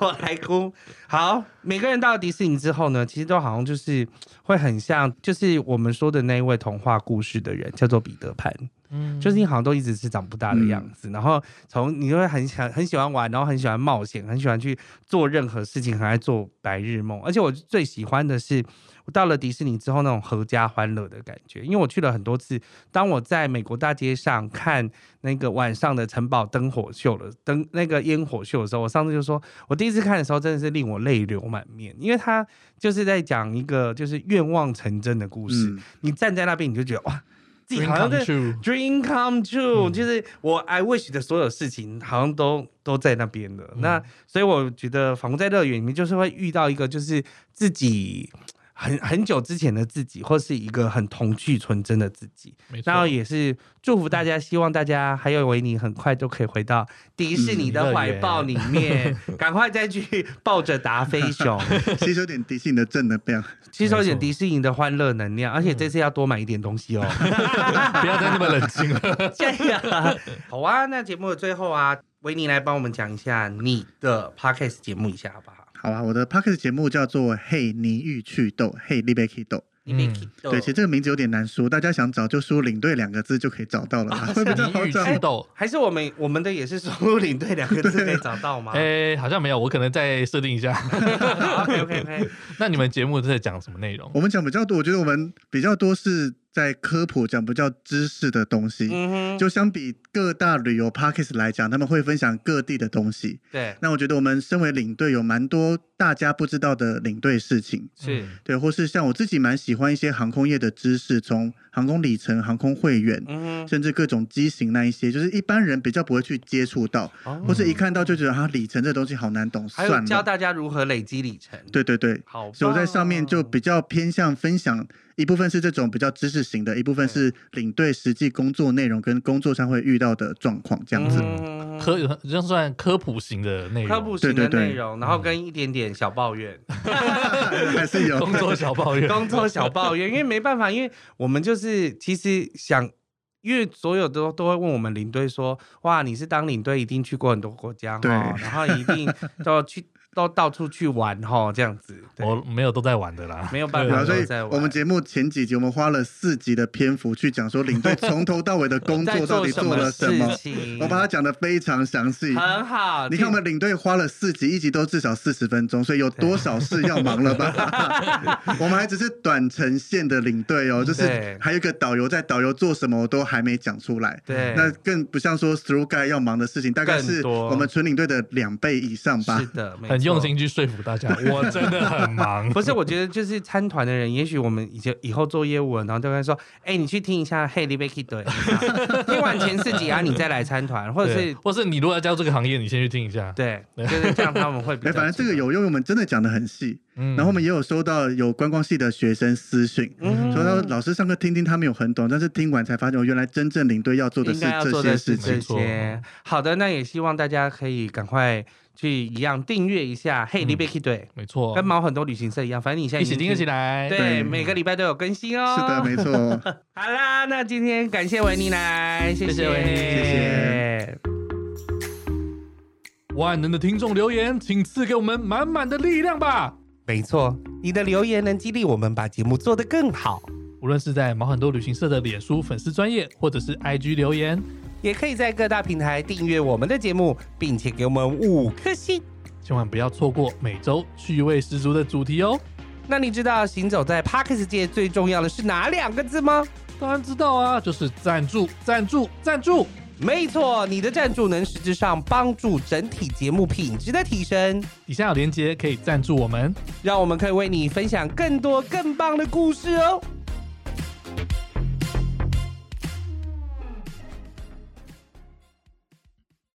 我来姑。好，每个人到了迪士尼之后呢，其实都好像就是会很像，就是我们说的那一位童话故事的人，叫做彼得潘。嗯，就是你好像都一直是长不大的样子，嗯、然后从你就会很想很喜欢玩，然后很喜欢冒险，很喜欢去做任何事情，很爱做白日梦。而且我最喜欢的是，我到了迪士尼之后那种阖家欢乐的感觉。因为我去了很多次，当我在美国大街上看那个晚上的城堡灯火秀了灯那个烟火秀的时候，我上次就说，我第一次看的时候真的是令我泪流满面，因为他就是在讲一个就是愿望成真的故事。嗯、你站在那边，你就觉得哇。自己好像在 dream come true，就是我 I wish 的所有事情好像都都在那边的。嗯、那所以我觉得，仿佛在乐园里面，就是会遇到一个就是自己。很很久之前的自己，或是一个很童趣纯真的自己，没错。然后也是祝福大家，希望大家还有维尼很快就可以回到迪士尼的怀抱里面，赶、嗯、快再去抱着达菲熊，吸收点迪士尼的正能量，吸收点迪士尼的欢乐能量，而且这次要多买一点东西哦 不要再那么冷静了。这样，好啊。那节目的最后啊。维尼来帮我们讲一下你的 podcast 节目一下好不好？好啊，我的 podcast 节目叫做《嘿你欲去豆》，嘿利贝去豆。嗯，对，其实这个名字有点难说，大家想找就输领队两个字就可以找到了，会比较好找。还是我们我们的也是输入领队两个字可以找到吗？哎，好像没有，我可能再设定一下。OK OK OK。那你们节目是在讲什么内容？我们讲比较多，我觉得我们比较多是。在科普讲不叫知识的东西，嗯，就相比各大旅游 podcast 来讲，他们会分享各地的东西。对，那我觉得我们身为领队，有蛮多大家不知道的领队事情。是，对，或是像我自己蛮喜欢一些航空业的知识，从航空里程、航空会员，嗯，甚至各种机型那一些，就是一般人比较不会去接触到，哦、或是一看到就觉得啊，里程这东西好难懂，还有教大家如何累积里程。对对对，好、哦，所以我在上面就比较偏向分享。一部分是这种比较知识型的，一部分是领队实际工作内容跟工作上会遇到的状况，这样子，嗯、科就算科普型的内容，科普型的内容，然后跟一点点小抱怨 还是有。工作小抱怨，工作小抱怨，因为没办法，因为我们就是其实想，因为所有都都会问我们领队说，哇，你是当领队一定去过很多国家哈，然后一定都要去。都到处去玩哈，这样子，我没有都在玩的啦，没有办法。所以我们节目前几集，我们花了四集的篇幅去讲说领队从头到尾的工作到底做了什么，我把它讲的非常详细，很好。你看我们领队花了四集，一集都至少四十分钟，所以有多少事要忙了吧？我们还只是短程线的领队哦，就是还有一个导游在导游做什么我都还没讲出来。对，那更不像说 through guide 要忙的事情，大概是我们纯领队的两倍以上吧。是的，用心去说服大家，我真的很忙。不是，我觉得就是参团的人，也许我们以前以后做业务，然后就会说：“哎、欸，你去听一下 Hey Libby 对，听完前四集啊，你再来参团，或者是，或是你如果要加入这个行业，你先去听一下。对”对，就是这样，他们会比较。反正这个有用，我们真的讲的很细。嗯，然后我们也有收到有观光系的学生私讯，嗯，说到老师上课听听，他没有很懂，但是听完才发现，我原来真正领队要做的是这些事情。这些好的，那也希望大家可以赶快。去一样订阅一下，Hey Libby 对，没错，跟毛很多旅行社一样，反正你现在一起订阅起来，对，每个礼拜都有更新哦。是的，没错。好啦，那今天感谢维尼来，谢谢维尼，谢谢。万能的听众留言，请赐给我们满满的力量吧。没错，你的留言能激励我们把节目做得更好。无论是在毛很多旅行社的脸书粉丝专页，或者是 IG 留言。也可以在各大平台订阅我们的节目，并且给我们五颗星，千万不要错过每周趣味十足的主题哦。那你知道行走在 Podcast 界最重要的是哪两个字吗？当然知道啊，就是赞助，赞助，赞助。没错，你的赞助能实质上帮助整体节目品质的提升。底下有链接可以赞助我们，让我们可以为你分享更多更棒的故事哦。